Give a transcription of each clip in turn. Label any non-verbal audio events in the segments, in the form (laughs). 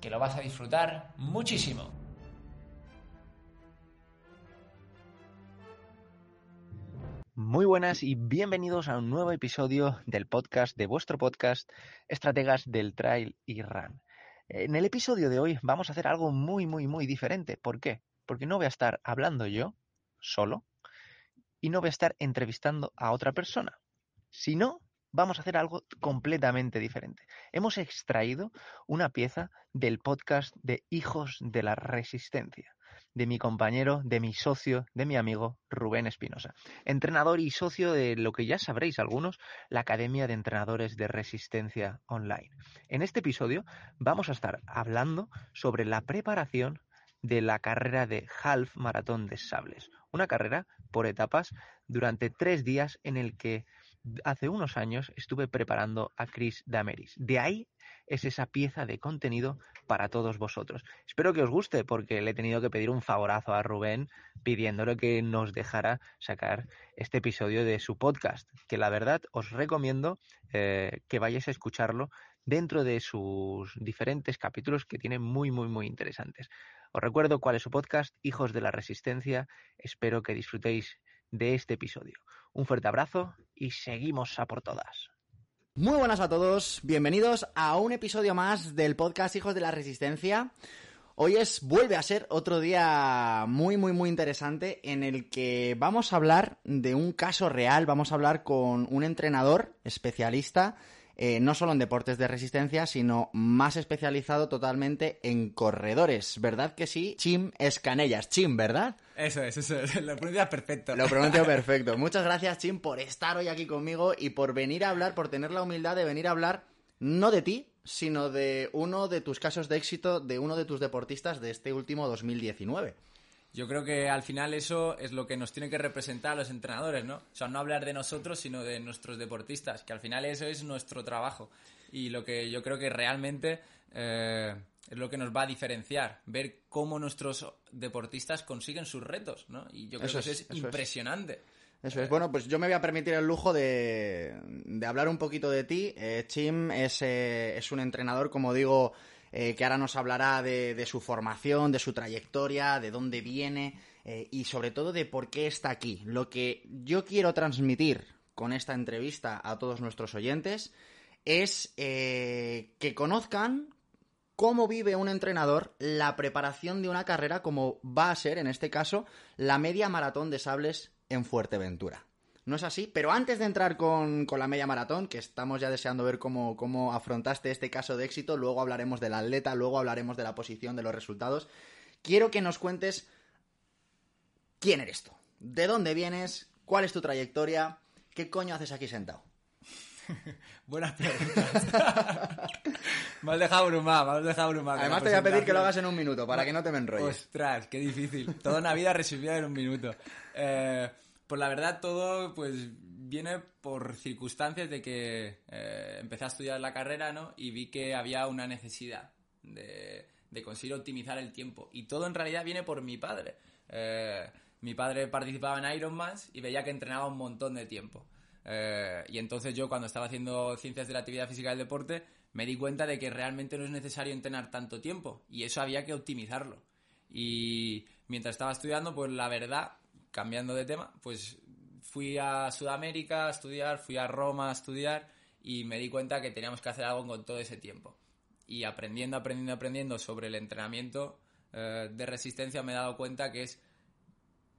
que lo vas a disfrutar muchísimo. Muy buenas y bienvenidos a un nuevo episodio del podcast de vuestro podcast Estrategas del Trail y Run. En el episodio de hoy vamos a hacer algo muy, muy, muy diferente. ¿Por qué? Porque no voy a estar hablando yo solo y no voy a estar entrevistando a otra persona, sino vamos a hacer algo completamente diferente. Hemos extraído una pieza del podcast de Hijos de la Resistencia de mi compañero, de mi socio, de mi amigo Rubén Espinosa, entrenador y socio de lo que ya sabréis algunos, la Academia de Entrenadores de Resistencia Online. En este episodio vamos a estar hablando sobre la preparación de la carrera de Half Maratón de Sables, una carrera por etapas durante tres días en el que hace unos años estuve preparando a Chris Dameris. De ahí es esa pieza de contenido para todos vosotros. Espero que os guste porque le he tenido que pedir un favorazo a Rubén pidiéndole que nos dejara sacar este episodio de su podcast, que la verdad os recomiendo eh, que vayáis a escucharlo dentro de sus diferentes capítulos que tiene muy, muy, muy interesantes. Os recuerdo cuál es su podcast, Hijos de la Resistencia. Espero que disfrutéis de este episodio. Un fuerte abrazo y seguimos a por todas. Muy buenas a todos, bienvenidos a un episodio más del podcast Hijos de la Resistencia. Hoy es, vuelve a ser otro día muy, muy, muy interesante en el que vamos a hablar de un caso real, vamos a hablar con un entrenador especialista eh, no solo en deportes de resistencia, sino más especializado totalmente en corredores. ¿Verdad que sí? Chim Escanellas. Chim, ¿verdad? Eso es, eso es. (laughs) Lo pronuncias perfecto. Lo pronuncio (laughs) perfecto. Muchas gracias, Chim, por estar hoy aquí conmigo y por venir a hablar, por tener la humildad de venir a hablar no de ti, sino de uno de tus casos de éxito, de uno de tus deportistas de este último 2019. Yo creo que al final eso es lo que nos tiene que representar a los entrenadores, ¿no? O sea, no hablar de nosotros, sino de nuestros deportistas, que al final eso es nuestro trabajo. Y lo que yo creo que realmente eh, es lo que nos va a diferenciar, ver cómo nuestros deportistas consiguen sus retos, ¿no? Y yo creo Eso que eso es, es, eso es. impresionante. Eso es. Bueno, pues yo me voy a permitir el lujo de, de hablar un poquito de ti. Eh, Chim es, eh, es un entrenador, como digo, eh, que ahora nos hablará de, su formación, de su trayectoria, de dónde viene eh, y sobre todo de por qué está aquí. Lo que yo quiero transmitir con esta entrevista a todos nuestros oyentes es eh, que conozcan cómo vive un entrenador la preparación de una carrera como va a ser, en este caso, la media maratón de sables en Fuerteventura. No es así, pero antes de entrar con, con la media maratón, que estamos ya deseando ver cómo, cómo afrontaste este caso de éxito, luego hablaremos del atleta, luego hablaremos de la posición, de los resultados, quiero que nos cuentes quién eres tú, de dónde vienes, cuál es tu trayectoria, qué coño haces aquí sentado. (laughs) Buenas preguntas. (laughs) me has dejado abrumado, me has dejado abrumado. Además te voy a pedir que lo hagas en un minuto, para que no te me enrolles. Ostras, qué difícil. Toda una vida resumida en un minuto. Eh, pues la verdad todo pues viene por circunstancias de que eh, empecé a estudiar la carrera, ¿no? Y vi que había una necesidad de, de conseguir optimizar el tiempo. Y todo en realidad viene por mi padre. Eh, mi padre participaba en Ironman y veía que entrenaba un montón de tiempo. Eh, y entonces yo cuando estaba haciendo ciencias de la actividad física del deporte me di cuenta de que realmente no es necesario entrenar tanto tiempo y eso había que optimizarlo. Y mientras estaba estudiando, pues la verdad, cambiando de tema, pues fui a Sudamérica a estudiar, fui a Roma a estudiar y me di cuenta que teníamos que hacer algo con todo ese tiempo. Y aprendiendo, aprendiendo, aprendiendo sobre el entrenamiento eh, de resistencia me he dado cuenta que es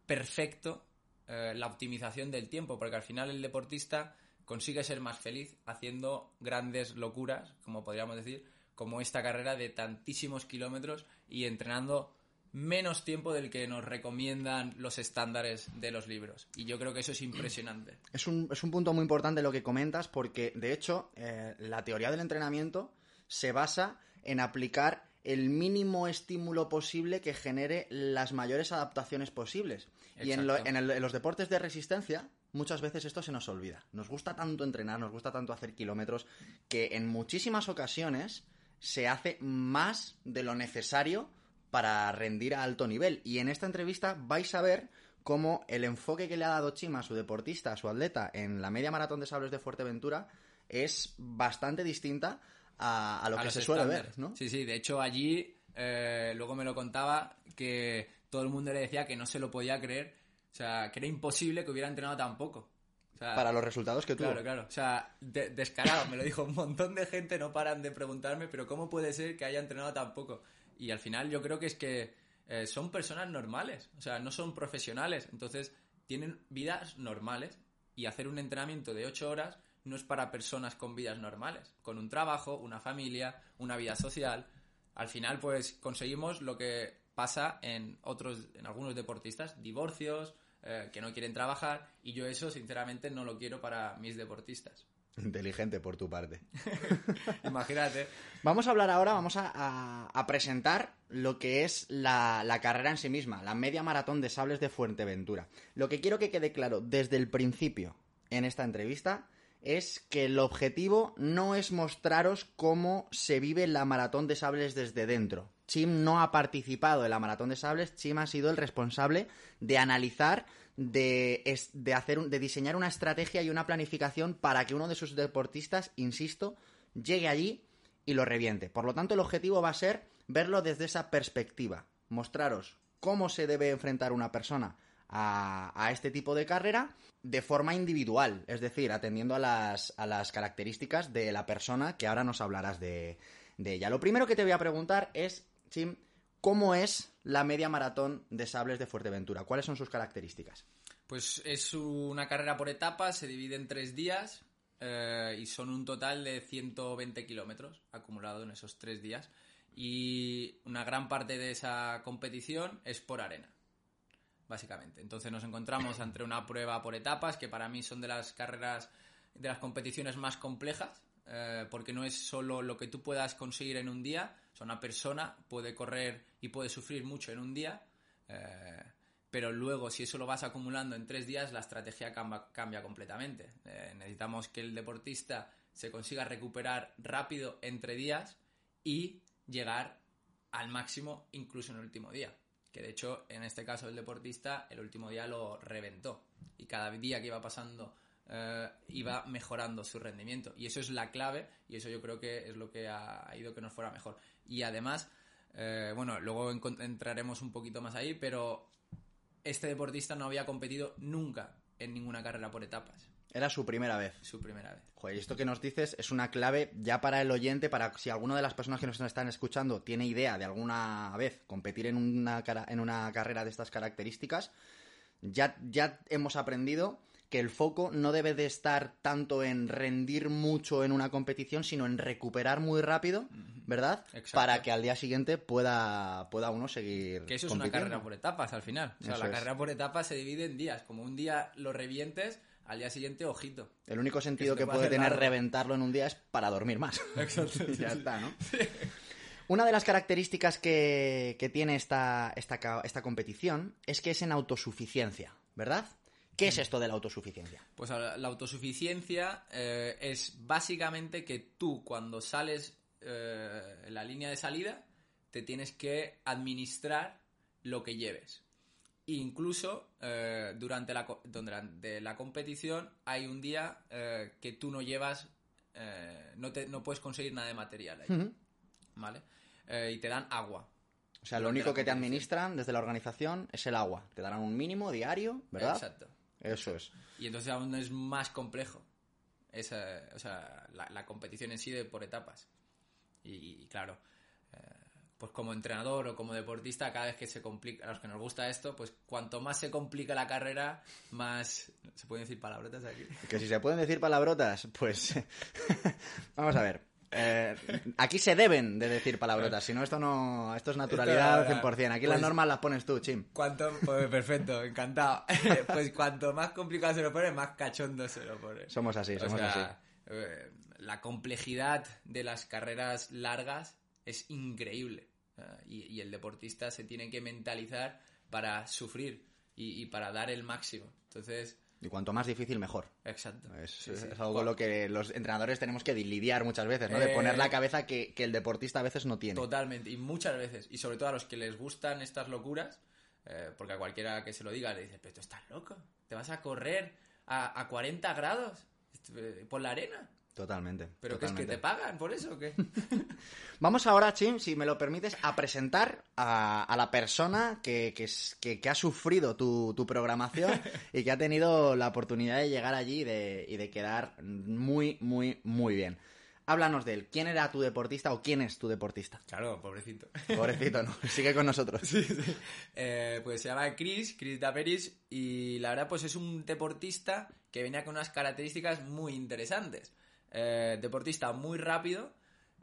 perfecto eh, la optimización del tiempo, porque al final el deportista consigue ser más feliz haciendo grandes locuras, como podríamos decir, como esta carrera de tantísimos kilómetros y entrenando menos tiempo del que nos recomiendan los estándares de los libros. Y yo creo que eso es impresionante. (clears throat) Es un, es un punto muy importante lo que comentas porque, de hecho, eh, la teoría del entrenamiento se basa en aplicar el mínimo estímulo posible que genere las mayores adaptaciones posibles. Y en, en, los deportes de resistencia, muchas veces esto se nos olvida. Nos gusta tanto entrenar, nos gusta tanto hacer kilómetros, que en muchísimas ocasiones se hace más de lo necesario para rendir a alto nivel. Y en esta entrevista vais a ver cómo el enfoque que le ha dado Chima a su deportista, a su atleta, en la media maratón de sables de Fuerteventura es bastante distinta a, lo que se suele ver, ¿no? Sí, sí, de hecho allí, eh, luego me lo contaba, que todo el mundo le decía que no se lo podía creer, o sea, que era imposible que hubiera entrenado tan poco. para los resultados que tuvo. Claro, claro. O sea, descarado, me lo dijo un montón de gente, no paran de preguntarme, pero ¿cómo puede ser que haya entrenado tan poco? Y al final yo creo que es que eh, son personas normales, o sea, no son profesionales, entonces tienen vidas normales y hacer un entrenamiento de 8 horas no es para personas con vidas normales, con un trabajo, una familia, una vida social. Al final, pues conseguimos lo que pasa en otros, en algunos deportistas, divorcios, eh, que no quieren trabajar, y yo eso sinceramente no lo quiero para mis deportistas. Inteligente por tu parte. (laughs) Imagínate. Vamos a hablar ahora, vamos a, presentar lo que es la, la, carrera en sí misma, la media maratón de sables de Fuerteventura. Lo que quiero que quede claro desde el principio en esta entrevista es que el objetivo no es mostraros cómo se vive la maratón de sables desde dentro. Chim no ha participado en la maratón de sables, Chim ha sido el responsable de analizar de, de, hacer, de diseñar una estrategia y una planificación para que uno de sus deportistas, insisto, llegue allí y lo reviente. Por lo tanto, el objetivo va a ser verlo desde esa perspectiva, mostraros cómo se debe enfrentar una persona a, este tipo de carrera de forma individual, es decir, atendiendo a las, a las características de la persona que ahora nos hablarás de, de ella. Lo primero que te voy a preguntar es, Chim, ¿Cómo es la media maratón de sables de Fuerteventura? ¿Cuáles son sus características? Pues es una carrera por etapas, se divide en tres días eh, y son un total de 120 kilómetros acumulado en esos tres días. Y una gran parte de esa competición es por arena, básicamente. Entonces nos encontramos ante una prueba por etapas, que para mí son de las carreras, de las competiciones más complejas, eh, porque no es solo lo que tú puedas conseguir en un día, una persona puede correr y puede sufrir mucho en un día, eh, pero luego si eso lo vas acumulando en tres días, la estrategia cambia, completamente. Eh, necesitamos que el deportista se consiga recuperar rápido entre días y llegar al máximo incluso en el último día. Que de hecho, en este caso el deportista, el último día lo reventó. Y cada día que iba pasando eh, iba mejorando su rendimiento. Y eso es la clave y eso yo creo que es lo que ha ido que nos fuera mejor. Y además, eh, bueno, luego entraremos un poquito más ahí, pero este deportista no había competido nunca en ninguna carrera por etapas. Era su primera vez. Su primera vez. Joder, esto que nos dices es una clave ya para el oyente, para si alguna de las personas que nos están escuchando tiene idea de alguna vez competir en una, en una carrera de estas características, ya, ya hemos aprendido que el foco no debe de estar tanto en rendir mucho en una competición, sino en recuperar muy rápido, ¿verdad? Para que al día siguiente pueda, pueda uno seguir. Que eso es una carrera por etapas al final. O sea, la carrera por etapas se divide en días. Como un día lo revientes, al día siguiente, ojito. El único sentido que, puede tener reventarlo en un día es para dormir más. (laughs) Exacto. (laughs) ya está, ¿no? Una de las características que, que tiene esta, esta, esta competición es que es en autosuficiencia, ¿verdad? ¿Qué es esto de la autosuficiencia? Pues la autosuficiencia eh, es básicamente que tú cuando sales eh, en la línea de salida te tienes que administrar lo que lleves. incluso eh, durante, la, durante la competición hay un día que tú no llevas, no, te, no puedes conseguir nada de material ahí. ¿vale? Y te dan agua. O sea, lo único que te administran desde la organización es el agua. Te darán un mínimo diario, ¿verdad? Exacto. Eso es. Y entonces aún es más complejo esa, o sea, la, la competición en sí de por etapas. Y, y claro, eh, pues como entrenador o como deportista, cada vez que se complica, a los que nos gusta esto, pues cuanto más se complica la carrera, más... ¿Se pueden decir palabrotas aquí? Que si se pueden decir palabrotas, pues (laughs) vamos a ver. Eh, aquí se deben de decir palabrotas, si no esto no esto es naturalidad Esto, 100%. Aquí pues- las normas las pones tú, Chim. Cuanto, pues perfecto, encantado. (laughs) pues cuanto más complicado se lo pone, más cachondo se lo pone. Somos así, O somos sea, así. eh, la complejidad de las carreras largas es increíble. Eh, y, y el deportista se tiene que mentalizar para sufrir y, y para dar el máximo. Entonces, Y cuanto más difícil, mejor. exacto. Es, Sí, es algo con lo que los entrenadores tenemos que lidiar muchas veces, ¿no? De Eh, poner la cabeza que, que el deportista a veces no tiene. Totalmente, y muchas veces, y sobre todo a los que les gustan estas locuras, eh, porque a cualquiera que se lo diga le dice, pero tú estás loco, te vas a correr a, a 40 grados eh, por la arena, Totalmente. pero que es que totalmente. te pagan por eso, ¿o ¿qué? (laughs) Vamos ahora, Chim, si me lo permites, a presentar a, a la persona que, que, es- que- que ha sufrido tu, tu programación (laughs) y que ha tenido la oportunidad de llegar allí y de, y de quedar muy, muy, muy bien. Háblanos de él. ¿Quién era tu deportista o quién es tu deportista? Claro, pobrecito. Pobrecito, ¿no? (laughs) Sigue con nosotros. Eh, pues se llama Chris, Chris Daperis, y la verdad pues es un deportista que venía con unas características muy interesantes. Eh, deportista muy rápido,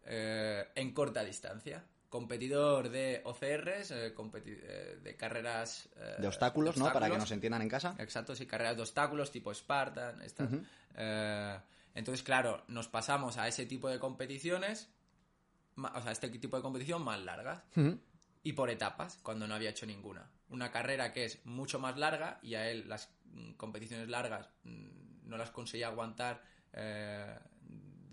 eh, en corta distancia. Competidor de OCRs, eh, competi- de carreras... De obstáculos, ¿no? Para que nos entiendan en casa. Exacto, sí, carreras de obstáculos tipo Spartan, estas. Eh, entonces, claro, nos pasamos a ese tipo de competiciones, o sea, este tipo de competición más largas y por etapas, cuando no había hecho ninguna. Una carrera que es mucho más larga y a él las mm, competiciones largas mm, no las conseguía aguantar eh,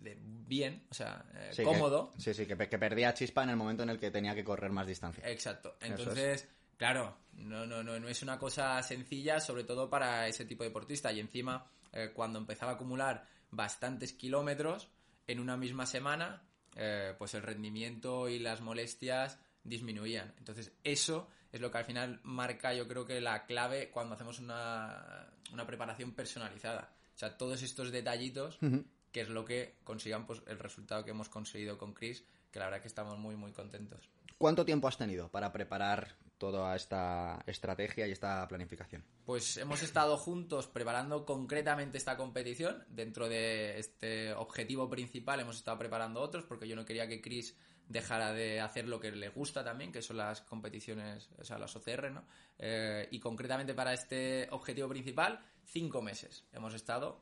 de bien, o sea, eh, Sí, cómodo. que- sí, sí, que, que perdía chispa en el momento en el que tenía que correr más distancia. Exacto. Entonces, claro, no, no, no, no es una cosa sencilla, sobre todo para ese tipo de deportista. Y encima, eh, cuando empezaba a acumular bastantes kilómetros en una misma semana, eh, pues el rendimiento y las molestias disminuían. Entonces, eso es lo que al final marca, yo creo que la clave cuando hacemos una, una preparación personalizada. O sea, todos estos detallitos, que es lo que consigan pues, el resultado que hemos conseguido con Chris, que la verdad que estamos muy, muy contentos. ¿Cuánto tiempo has tenido para preparar toda esta estrategia y esta planificación? Pues hemos estado juntos preparando concretamente esta competición. Dentro de este objetivo principal hemos estado preparando otros porque yo no quería que Chris dejara de hacer lo que le gusta también, que son las competiciones, o sea, las OCR, ¿no? Eh, y concretamente para este objetivo principal, cinco meses hemos estado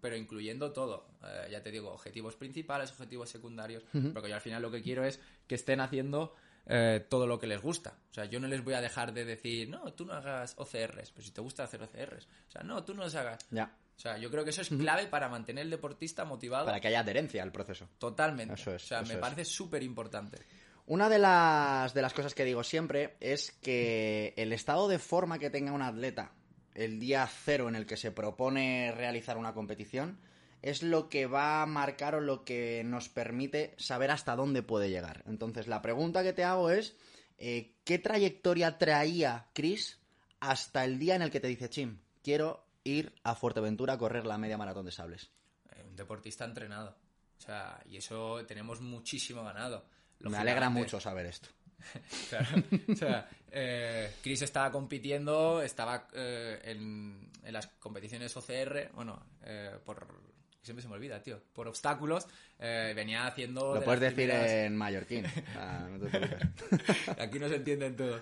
pero incluyendo todo. Eh, ya te digo, objetivos principales, objetivos secundarios, porque yo al final lo que quiero es que estén haciendo eh, todo lo que les gusta. O sea, yo no les voy a dejar de decir, no, tú no hagas OCRs, pero si te gusta hacer OCRs. O sea, no, tú no los hagas. Ya. O sea, yo creo que eso es clave para mantener el deportista motivado Para que haya adherencia al proceso. totalmente. Eso es, o sea, eso me es. parece súper importante. Una de las, de las cosas que digo siempre es que el estado de forma que tenga un atleta el día cero en el que se propone realizar una competición es lo que va a marcar o lo que nos permite saber hasta dónde puede llegar. Entonces, la pregunta que te hago es, eh, ¿qué trayectoria traía Chris hasta el día en el que te dice, Chim, quiero ir a Fuerteventura a correr la media maratón de sables? Eh, un deportista entrenado. O sea, y eso tenemos muchísimo ganado. Me alegra mucho saber esto. (laughs) Claro. O sea, eh, Chris estaba compitiendo, estaba eh, en, en las competiciones OCR, bueno, eh, por... Siempre se me olvida, tío. Por obstáculos, eh, venía haciendo... Lo de puedes decir primeras- en mallorquín. Ah, no te. (laughs) Aquí no se entienden todos.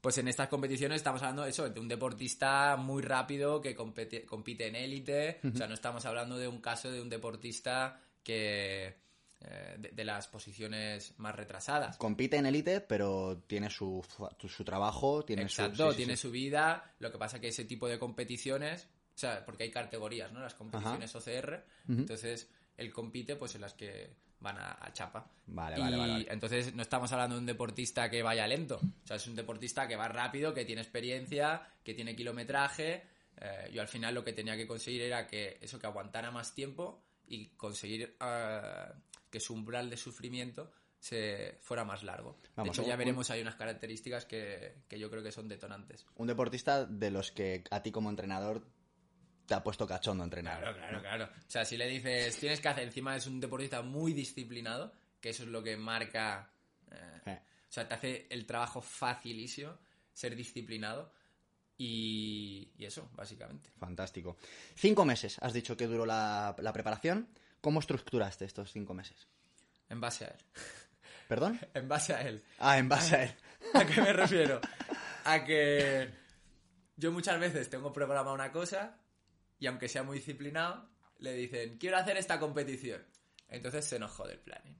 Pues en estas competiciones estamos hablando de eso, de un deportista muy rápido que compete- compite en élite. O sea, no estamos hablando de un caso de un deportista que... eh, de, de las posiciones más retrasadas. compite en élite, pero tiene su, su trabajo, tiene Exacto, su... sí, tiene sí. su vida. Lo que pasa que ese tipo de competiciones, o sea, porque hay categorías, ¿no? Las competiciones OCR. Entonces, él compite pues en las que van a, a chapa. Vale, y vale, vale, entonces no estamos hablando de un deportista que vaya lento. O sea, es un deportista que va rápido, que tiene experiencia, que tiene kilometraje. Eh, yo al final lo que tenía que conseguir era que eso, que aguantara más tiempo y conseguir eh, que su umbral de sufrimiento se fuera más largo. Vamos, de hecho, ya veremos, hay unas características que, que yo creo que son detonantes. Un deportista de los que a ti como entrenador te ha puesto cachondo entrenar. Claro, claro, claro. O sea, si le dices, tienes que hacer, encima es un deportista muy disciplinado, que eso es lo que marca. eh, Eh. O sea, te hace el trabajo facilísimo, ser disciplinado. Y, y eso, básicamente. Fantástico. Cinco meses, has dicho que duró la, la preparación. ¿Cómo estructuraste estos cinco meses? En base a él. ¿Perdón? En base a él. Ah, en base a él. ¿A qué me refiero? A que yo muchas veces tengo programada una cosa y aunque sea muy disciplinado, le dicen, quiero hacer esta competición. Entonces se nos jode el planning.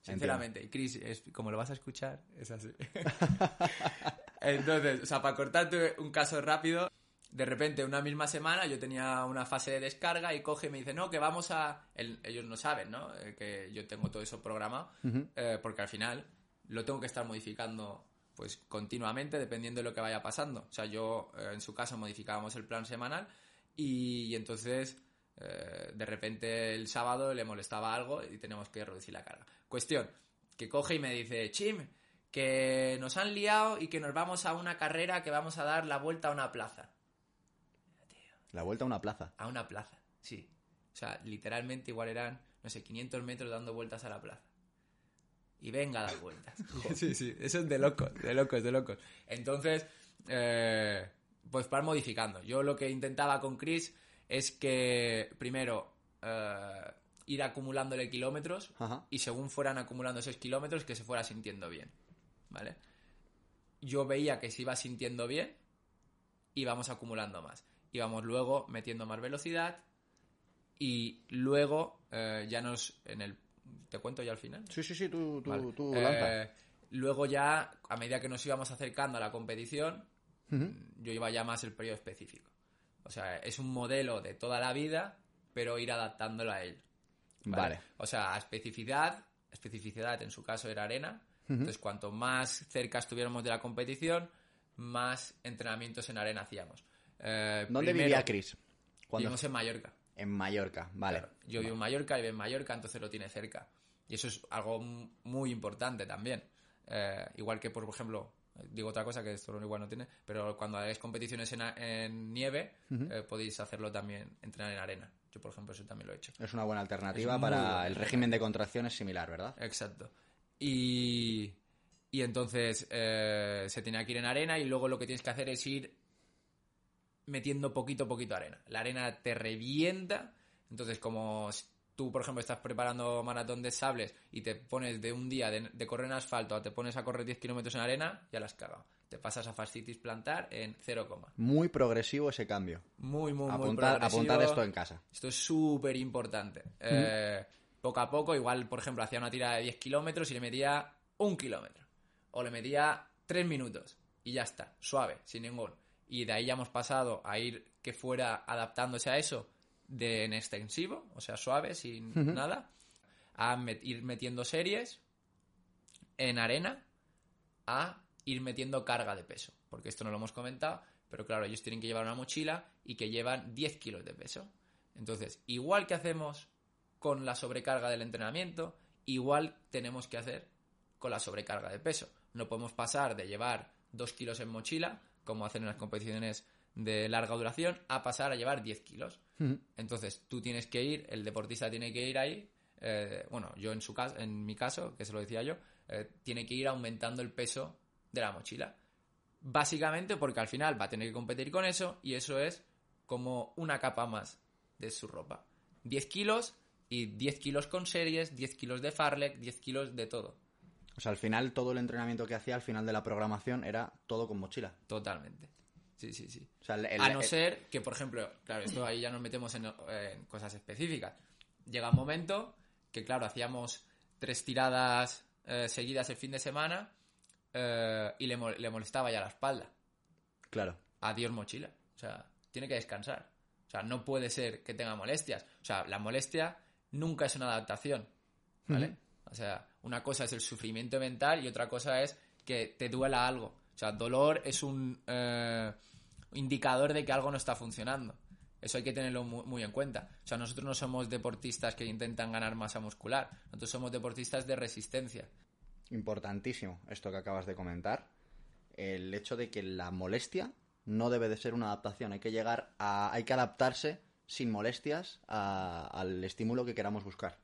Sinceramente. Y Chris, es- como lo vas a escuchar, es así. (laughs) Entonces, o sea, para cortarte un caso rápido, de repente una misma semana yo tenía una fase de descarga y coge y me dice, no, que vamos a... el- ellos no saben, ¿no? Eh, que yo tengo todo eso programado, eh, porque al final lo tengo que estar modificando pues continuamente dependiendo de lo que vaya pasando. O sea, yo eh, en su caso modificábamos el plan semanal y, y entonces eh, de repente el sábado le molestaba algo y tenemos que reducir la carga. Cuestión, que coge y me dice, Chim, que nos han liado y que nos vamos a una carrera que vamos a dar la vuelta a una plaza. La vuelta a una plaza. A una plaza, sí. O sea, literalmente igual eran, no sé, 500 metros dando vueltas a la plaza. Y venga a dar vueltas. (laughs) sí, sí, eso es de locos, de locos, de locos. Entonces, eh, pues para modificando. Yo lo que intentaba con Chris es que, primero, eh, ir acumulándole kilómetros Ajá. y según fueran acumulando esos kilómetros, que se fuera sintiendo bien. ¿Vale? Yo veía que se iba sintiendo bien, íbamos acumulando más. Íbamos luego metiendo más velocidad y luego eh, ya nos. En el, ¿Te cuento ya al final? Sí, sí, sí, tú, tú, Vale. tú Eh, luego ya, a medida que nos íbamos acercando a la competición, yo iba ya más el periodo específico. O sea, es un modelo de toda la vida, pero ir adaptándolo a él. Vale. O sea, a especificidad, especificidad en su caso era arena. Entonces, cuanto más cerca estuviéramos de la competición, más entrenamientos en arena hacíamos. Eh, ¿Dónde primero, vivía Chris? Cuando... Vivimos en Mallorca. En Mallorca, vale. Claro, yo vivo en Mallorca, vive en Mallorca, entonces lo tiene cerca. Y eso es algo muy importante también. Eh, igual que, por ejemplo, digo otra cosa que esto igual no tiene, pero cuando hagáis competiciones en, nieve, eh, podéis hacerlo también, entrenar en arena. Yo, por ejemplo, eso también lo he hecho. Es una buena alternativa para buena el régimen de contracción es similar, ¿verdad? Exacto. Y, y entonces eh, se tenía que ir en arena y luego lo que tienes que hacer es ir metiendo poquito a poquito arena. La arena te revienta, entonces como tú, por ejemplo, estás preparando maratón de sables y te pones de un día de, de correr en asfalto a te pones a correr 10 kilómetros en arena, ya la has cagado. Te pasas a fascitis plantar en 0, coma. Muy progresivo ese cambio. muy, muy, muy progresivo. apuntar esto en casa. Esto es súper importante. Eh, poco a poco, igual, por ejemplo, hacía una tirada de 10 kilómetros y le metía un kilómetro. O le metía 3 minutos. Y ya está, suave, sin ningún. Y de ahí ya hemos pasado a ir que fuera adaptándose a eso de en extensivo, o sea, suave, sin nada, a met- ir metiendo series en arena, a ir metiendo carga de peso. Porque esto no lo hemos comentado, pero claro, ellos tienen que llevar una mochila y que llevan 10 kilos de peso. Entonces, igual que hacemos con la sobrecarga del entrenamiento, igual tenemos que hacer con la sobrecarga de peso. No podemos pasar de llevar 2 kilos en mochila, como hacen en las competiciones de larga duración, a pasar a llevar 10 kilos. Entonces, tú tienes que ir, el deportista tiene que ir ahí, eh, bueno, yo en su caso, en mi caso, que se lo decía yo, eh, tiene que ir aumentando el peso de la mochila. Básicamente porque al final va a tener que competir con eso y eso es como una capa más de su ropa. 10 kilos y 10 kilos con series, 10 kilos de farlek, 10 kilos de todo. O sea, al final todo el entrenamiento que hacía al final de la programación era todo con mochila. Totalmente. Sí, sí, sí. O sea, el- el- a no el- ser que, por ejemplo, claro, esto ahí ya nos metemos en, en cosas específicas. Llega un momento que, claro, hacíamos tres tiradas eh, seguidas el fin de semana eh, y le molestaba ya la espalda. Claro. Adiós mochila. O sea, tiene que descansar. O sea, no puede ser que tenga molestias. O sea, la molestia nunca es una adaptación. ¿vale? O sea, una cosa es el sufrimiento mental y otra cosa es que te duela algo. O sea, dolor es un eh, indicador de que algo no está funcionando. Eso hay que tenerlo mu- muy, en cuenta. O sea, nosotros no somos deportistas que intentan ganar masa muscular. Nosotros somos deportistas de resistencia. Importantísimo esto que acabas de comentar. El hecho de que la molestia no debe de ser una adaptación. Hay que llegar a. hay que adaptarse sin molestias al estímulo que queramos buscar.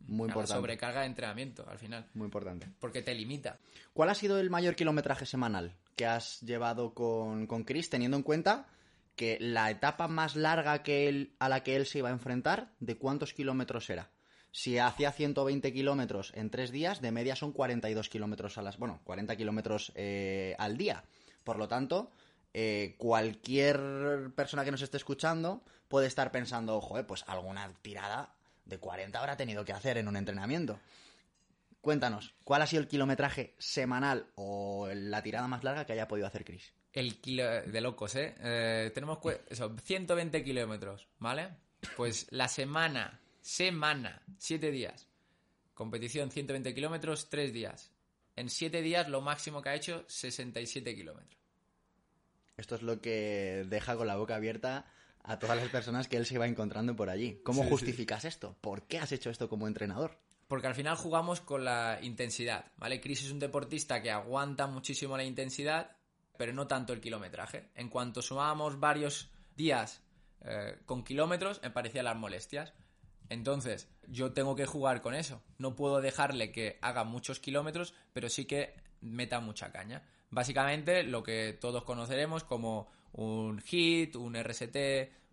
Muy A la importante. sobrecarga de entrenamiento, al final. Muy importante. Porque te limita. ¿Cuál ha sido el mayor kilometraje semanal que has llevado con, con Chris, teniendo en cuenta que la etapa más larga que él, a la que él se iba a enfrentar, ¿de cuántos kilómetros era? Si hacía 120 kilómetros en tres días, de media son 42 kilómetros a las... Bueno, 40 kilómetros eh, al día. Por lo tanto, eh, cualquier persona que nos esté escuchando puede estar pensando, joder, pues alguna tirada de 40 habrá tenido que hacer en un entrenamiento. Cuéntanos, ¿cuál ha sido el kilometraje semanal o la tirada más larga que haya podido hacer Chris? El kilo de locos, ¿eh? Eh, tenemos eso, 120 kilómetros, ¿vale? Pues la semana, semana, 7 días. Competición 120 kilómetros, 3 días. En 7 días lo máximo que ha hecho, 67 kilómetros. Esto es lo que deja con la boca abierta a todas las personas que él se va encontrando por allí. ¿Cómo Sí, sí. justificas esto? ¿Por qué has hecho esto como entrenador? Porque al final jugamos con la intensidad, ¿vale? Chris es un deportista que aguanta muchísimo la intensidad, pero no tanto el kilometraje. En cuanto sumábamos varios días eh, con kilómetros, me parecían las molestias. Entonces, yo tengo que jugar con eso. No puedo dejarle que haga muchos kilómetros, pero sí que meta mucha caña. Básicamente, lo que todos conoceremos como un hit, un RST,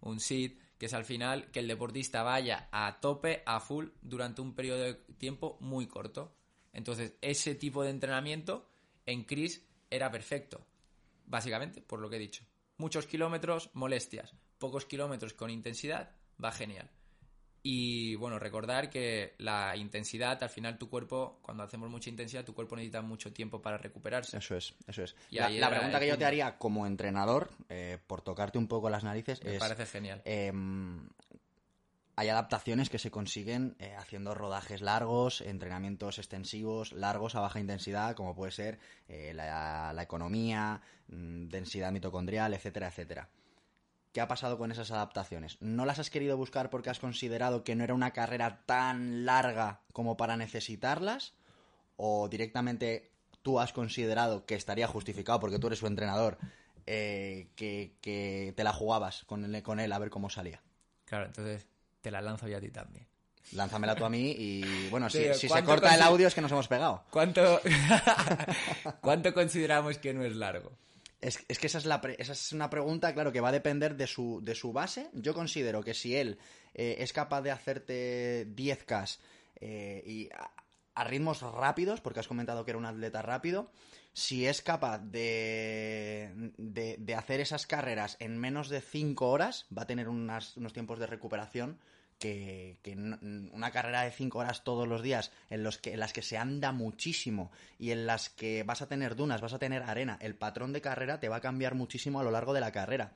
un SID, que es al final que el deportista vaya a tope, a full, durante un periodo de tiempo muy corto. Entonces, ese tipo de entrenamiento en Chris era perfecto. Básicamente, por lo que he dicho. Muchos kilómetros, molestias. Pocos kilómetros con intensidad, va genial. Y bueno, recordar que la intensidad, al final tu cuerpo, cuando hacemos mucha intensidad, tu cuerpo necesita mucho tiempo para recuperarse. Eso es, eso es. Y La, pregunta que yo te haría como entrenador, eh, por tocarte un poco las narices, Me es... parece genial. em, hay adaptaciones que se consiguen eh, haciendo rodajes largos, entrenamientos extensivos, largos a baja intensidad, como puede ser eh, la, la economía, mm, densidad mitocondrial, etcétera, etcétera. ¿Qué ha pasado con esas adaptaciones? ¿No las has querido buscar porque has considerado que no era una carrera tan larga como para necesitarlas? ¿O directamente tú has considerado que estaría justificado, porque tú eres su entrenador, eh, que, que te la jugabas con él, con él a ver cómo salía? Claro, entonces te la lanzo yo a ti también. Lánzamela tú a mí y bueno, si, Tío, si se ¿cuánto corta el audio es que nos hemos pegado. ¿Cuánto, (laughs) (laughs) ¿Cuánto consideramos que no es largo? Es, es que esa es, la pre- esa es una pregunta, claro, que va a depender de su, de su base. Yo considero que si él eh, es capaz de hacerte 10K eh, y a, a ritmos rápidos, porque has comentado que era un atleta rápido, si es capaz de, de, de hacer esas carreras en menos de 5 horas, va a tener unas- unos tiempos de recuperación que, una carrera de 5 horas todos los días en, los que, en las que se anda muchísimo y en las que vas a tener dunas, vas a tener arena, el patrón de carrera te va a cambiar muchísimo a lo largo de la carrera.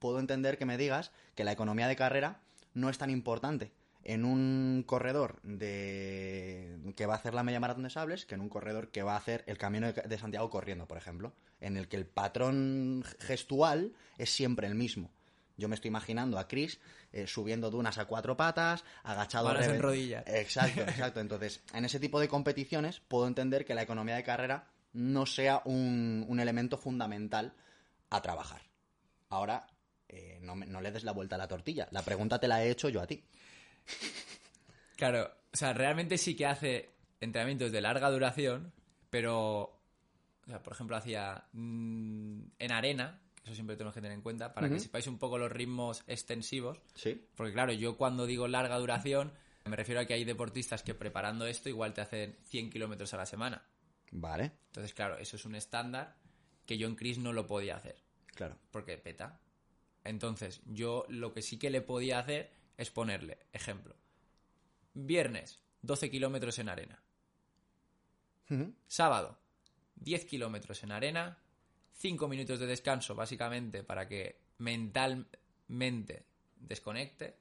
Puedo entender que me digas que la economía de carrera no es tan importante en un corredor de que va a hacer la media maratón de sables que en un corredor que va a hacer el camino de Santiago corriendo, por ejemplo, en el que el patrón gestual es siempre el mismo. Yo me estoy imaginando a Chris eh, subiendo dunas a cuatro patas, agachado Manos en rodillas. Exacto, (laughs) exacto. Entonces, en ese tipo de competiciones puedo entender que la economía de carrera no sea un, un elemento fundamental a trabajar. Ahora, eh, no, le des la vuelta a la tortilla. La pregunta te la he hecho yo a ti. Claro, o sea, realmente sí que hace entrenamientos de larga duración, pero, o sea, por ejemplo, hacía mm, en arena, eso siempre tenemos que tener en cuenta, para que sepáis un poco los ritmos extensivos, Sí. porque claro, yo cuando digo larga duración, me refiero a que hay deportistas que preparando esto igual te hacen 100 kilómetros a la semana. Vale, Entonces, claro, eso es un estándar que yo en Chris no lo podía hacer, claro. porque peta. Entonces, yo lo que sí que le podía hacer es ponerle, ejemplo, viernes, 12 kilómetros en arena. Sábado, 10 kilómetros en arena, 5 minutos de descanso básicamente para que mentalmente desconecte,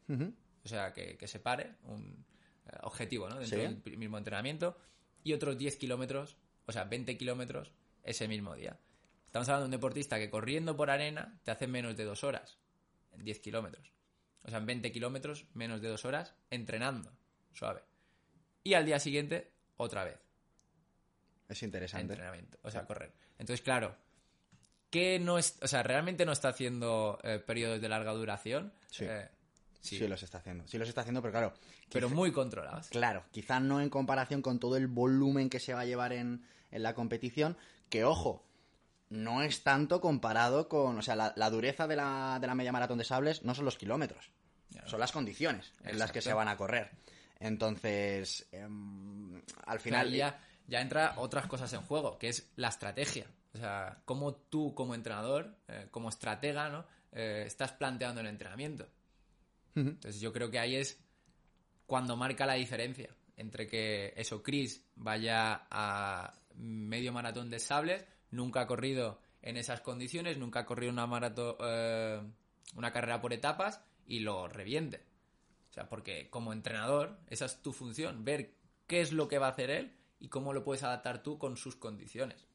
o sea, que, que se pare, un eh, objetivo, ¿no? Dentro Sí. del mismo entrenamiento. Y otros 10 kilómetros, o sea, 20 kilómetros ese mismo día. Estamos hablando de un deportista que corriendo por arena te hace menos de dos horas, en 10 kilómetros. O sea, en 20 kilómetros, menos de dos horas, entrenando, suave. Y al día siguiente, otra vez, Es interesante. entrenamiento, o sea, correr. Entonces, claro, ¿qué no es, o sea, realmente no está haciendo eh, periodos de larga duración? Sí. Eh, Sí. sí, los está haciendo. Sí los está haciendo, pero claro. pero muy controlados. Claro, quizá no en comparación con todo el volumen que se va a llevar en, en la competición, que ojo, no es tanto comparado con, o sea, la, la dureza de la, de la media maratón de sables no son los kilómetros, son las condiciones en las que se van a correr. Entonces, em, al Al final... final ya, ya entra otras cosas en juego, que es la estrategia. O sea, cómo tú como entrenador, eh, como estratega, ¿no? Eh, estás planteando el entrenamiento. Entonces yo creo que ahí es cuando marca la diferencia entre que eso, Chris vaya a medio maratón de sables, nunca ha corrido en esas condiciones, nunca ha corrido una maratón, eh, una carrera por etapas y lo reviente. O sea, porque como entrenador, esa es tu función, ver qué es lo que va a hacer él y cómo lo puedes adaptar tú con sus condiciones.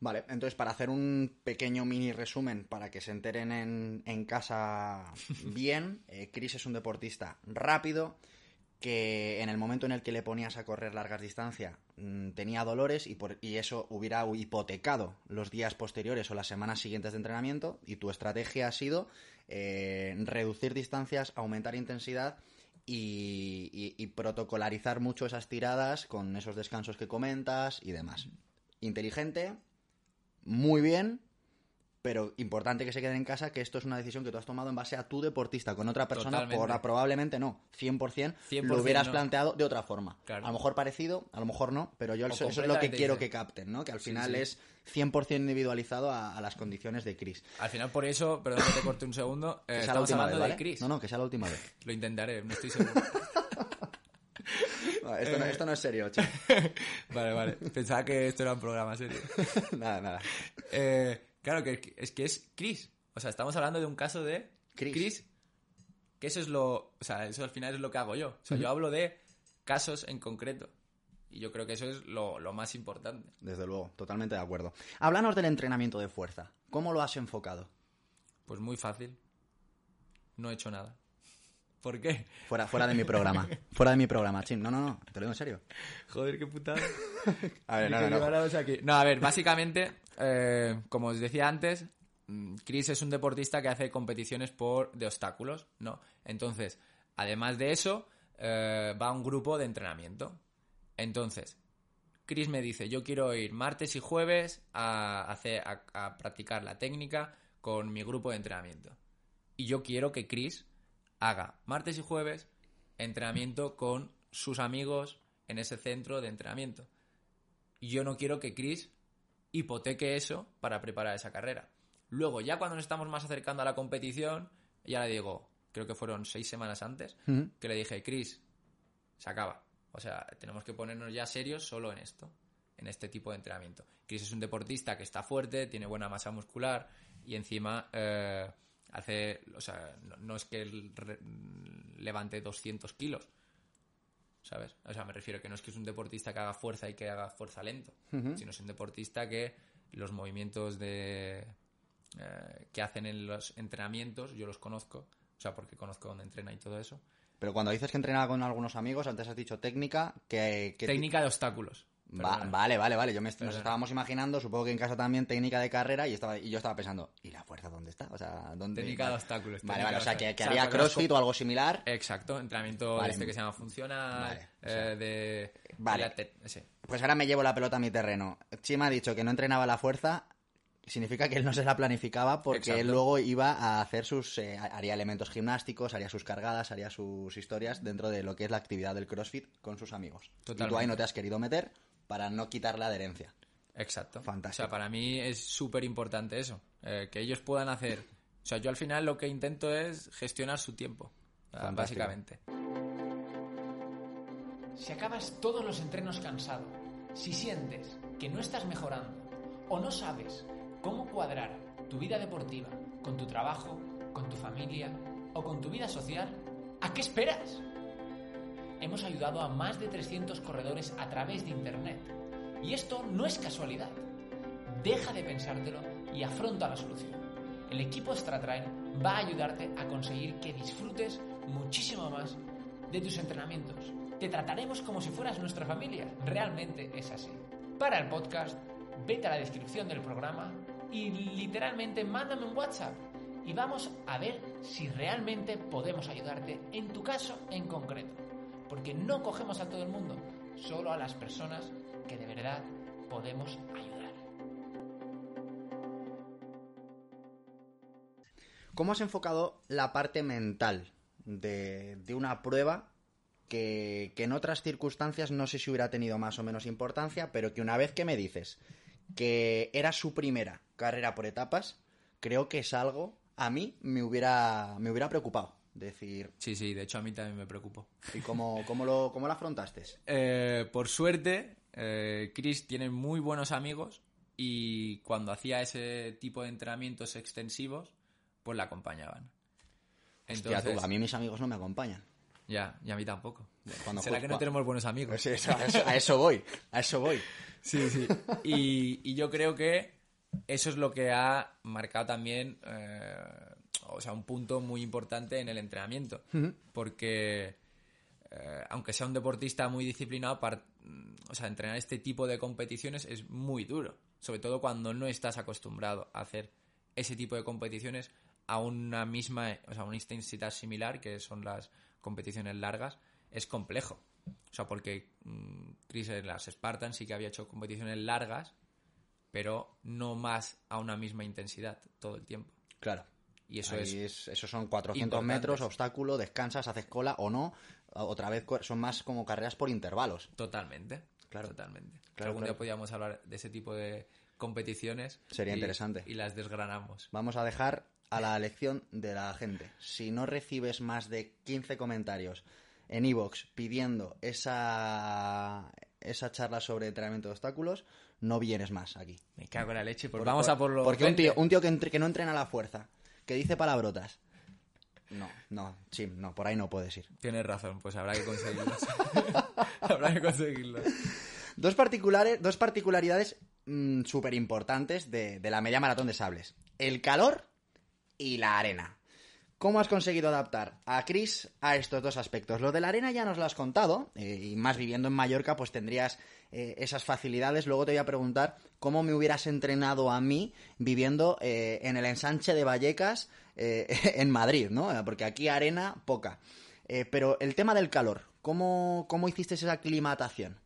Vale, entonces para hacer un pequeño mini resumen para que se enteren en, en casa (laughs) bien, eh, Chris es un deportista rápido que en el momento en el que le ponías a correr largas distancias mm, tenía dolores y, por, y eso hubiera hipotecado los días posteriores o las semanas siguientes de entrenamiento y tu estrategia ha sido eh, reducir distancias, aumentar intensidad y, y- y protocolarizar mucho esas tiradas con esos descansos que comentas y demás. Inteligente, muy bien, pero importante que se quede en casa que esto es una decisión que tú has tomado en base a tu deportista. Con otra persona, por, probablemente no. 100%, 100% lo hubieras no. planteado de otra forma. Claro. A lo mejor parecido, a lo mejor no, pero yo eso, eso es lo que quiero que capten, ¿no? Que al Sí, final sí. es 100% individualizado a, a las condiciones de Chris. Al final, por eso, perdón que te corte un segundo, eh, Que sea la última hablando vez, de ¿vale? Chris. No, no, que sea la última vez. Lo intentaré, no estoy seguro. (laughs) No, esto, no, Eh. esto no es serio, chico. (laughs) vale, vale. Pensaba que esto era un programa serio. (laughs) nada, nada. Eh, claro, que es que es Chris. O sea, estamos hablando de un caso de Chris. que eso es lo. O sea, eso al final es lo que hago yo. O sea, yo hablo de casos en concreto. Y yo creo que eso es lo, lo más importante. Desde luego, totalmente de acuerdo. Háblanos del entrenamiento de fuerza. ¿Cómo lo has enfocado? Pues muy fácil. No he hecho nada. ¿Por qué? Fuera, fuera de mi programa. Fuera de mi programa, Chim. No, no, no. Te lo digo en serio. Joder, qué putada. (laughs) A ver, no, no, no. lleváramos aquí. No, a ver, básicamente, eh, como os decía antes, mm, Chris es un deportista que hace competiciones por de obstáculos, ¿no? Entonces, además de eso, eh, va a un grupo de entrenamiento. Entonces, Chris me dice, yo quiero ir martes y jueves a, hacer, a, a practicar la técnica con mi grupo de entrenamiento. Y yo quiero que Chris haga martes y jueves entrenamiento con sus amigos en ese centro de entrenamiento. Y yo no quiero que Chris hipoteque eso para preparar esa carrera. Luego, ya cuando nos estamos más acercando a la competición, ya le digo, creo que fueron seis semanas antes, que le dije, Chris, se acaba. O sea, tenemos que ponernos ya serios solo en esto, en este tipo de entrenamiento. Chris es un deportista que está fuerte, tiene buena masa muscular y encima eh, hace, o sea, no, no es que él re- levante 200 kilos, ¿sabes? O sea, me refiero que no es que es un deportista que haga fuerza y que haga fuerza lento, sino es un deportista que los movimientos de eh, que hacen en los entrenamientos yo los conozco, o sea, porque conozco dónde entrena y todo eso. Pero cuando dices que entrenaba con algunos amigos, antes has dicho técnica, que... que Técnica de obstáculos. Va- vale, vale, vale. Yo me, nos estábamos imaginando, supongo que en casa también técnica de carrera y estaba y yo estaba pensando, ¿y la fuerza dónde está? O sea, ¿dónde? Técnica de obstáculos, Vale, vale, o sea, que, que obstáculos. O sea, haría crossfit o algo similar. Exacto, entrenamiento Vale. este que se llama Funciona, Vale, o eh, sea, de... vale. de la te- sí. Pues ahora me llevo la pelota a mi terreno. Chima ha dicho que no entrenaba la fuerza. Significa que él no se la planificaba porque Exacto. él luego iba a hacer sus. eh, haría elementos gimnásticos, haría sus cargadas, haría sus historias dentro de lo que es la actividad del crossfit con sus amigos. Y tú ahí Totalmente. no te has querido meter para no quitar la adherencia. Exacto. Fantástico. O sea, para mí es súper importante eso. eh, que ellos puedan hacer. O sea, yo al final lo que intento es gestionar su tiempo. Fantástico. básicamente. Si acabas todos los entrenos cansado, si sientes que no estás mejorando o no sabes cómo cuadrar tu vida deportiva con tu trabajo, con tu familia o con tu vida social, ¿a qué esperas? Hemos ayudado a más de 300 corredores a través de Internet. Y esto no es casualidad. Deja de pensártelo y afronta la solución. El equipo StraTrain va a ayudarte a conseguir que disfrutes muchísimo más de tus entrenamientos. Te trataremos como si fueras nuestra familia. Realmente es así. Para el podcast, vete a la descripción del programa y literalmente mándame un WhatsApp y vamos a ver si realmente podemos ayudarte en tu caso en concreto. Porque no cogemos a todo el mundo, solo a las personas que de verdad podemos ayudar. ¿Cómo has enfocado la parte mental de, una prueba que, que en otras circunstancias no sé si hubiera tenido más o menos importancia, pero que una vez que me dices que era su primera carrera por etapas, creo que es algo a mí me hubiera, me hubiera preocupado. Decir, Sí, sí, de hecho a mí también me preocupó. ¿y cómo, cómo, lo, cómo lo afrontaste? (laughs) Eh, por suerte, eh, Chris tiene muy buenos amigos y cuando hacía ese tipo de entrenamientos extensivos, pues la acompañaban. Hostia, tú, a mí mis amigos no me acompañan. Ya, y a mí tampoco. Cuando ¿Será que no tenemos buenos amigos? Pues a, eso, a eso voy, a eso voy. (laughs) Sí, sí. Y, y yo creo que eso es lo que ha marcado también, eh, o sea, un punto muy importante en el entrenamiento. Porque, eh, aunque sea un deportista muy disciplinado, o sea, entrenar este tipo de competiciones es muy duro. Sobre todo cuando no estás acostumbrado a hacer ese tipo de competiciones a una misma, o sea, a una intensidad similar, que son las competiciones largas, es complejo. O sea, porque mm, Chris en las Spartans sí que había hecho competiciones largas, pero no más a una misma intensidad todo el tiempo. Claro. Y eso Ahí es es- esos son 400 importante. metros, obstáculo, descansas, haces cola o no. Otra vez son más como carreras por intervalos. totalmente. Claro. Totalmente. Claro, Algún claro. día podríamos hablar de ese tipo de competiciones. Sería y- interesante. Y las desgranamos. Vamos a dejar a la elección de la gente. Si no recibes más de 15 comentarios en iVoox pidiendo esa, esa charla sobre entrenamiento de obstáculos, no vienes más aquí. Me cago en la leche. Pues Por- vamos por- a por los Porque un tío, 20. un tío que, entre- que no entrena a la fuerza, que dice palabrotas. No, no, sí, no, por ahí no puedes ir. Tienes razón, pues habrá que conseguirlos. (laughs) habrá que conseguirlos. Dos, particulares, dos particularidades súper importantes de, de la media maratón de sables. El calor y la arena. ¿Cómo has conseguido adaptar a Chris a estos dos aspectos? Lo de la arena ya nos lo has contado, eh, y más viviendo en Mallorca, pues tendrías eh, esas facilidades. Luego te voy a preguntar cómo me hubieras entrenado a mí viviendo eh, en el ensanche de Vallecas eh, (laughs) en Madrid, ¿no? Porque aquí arena poca. Pero el tema del calor, ¿cómo, cómo hiciste esa aclimatación?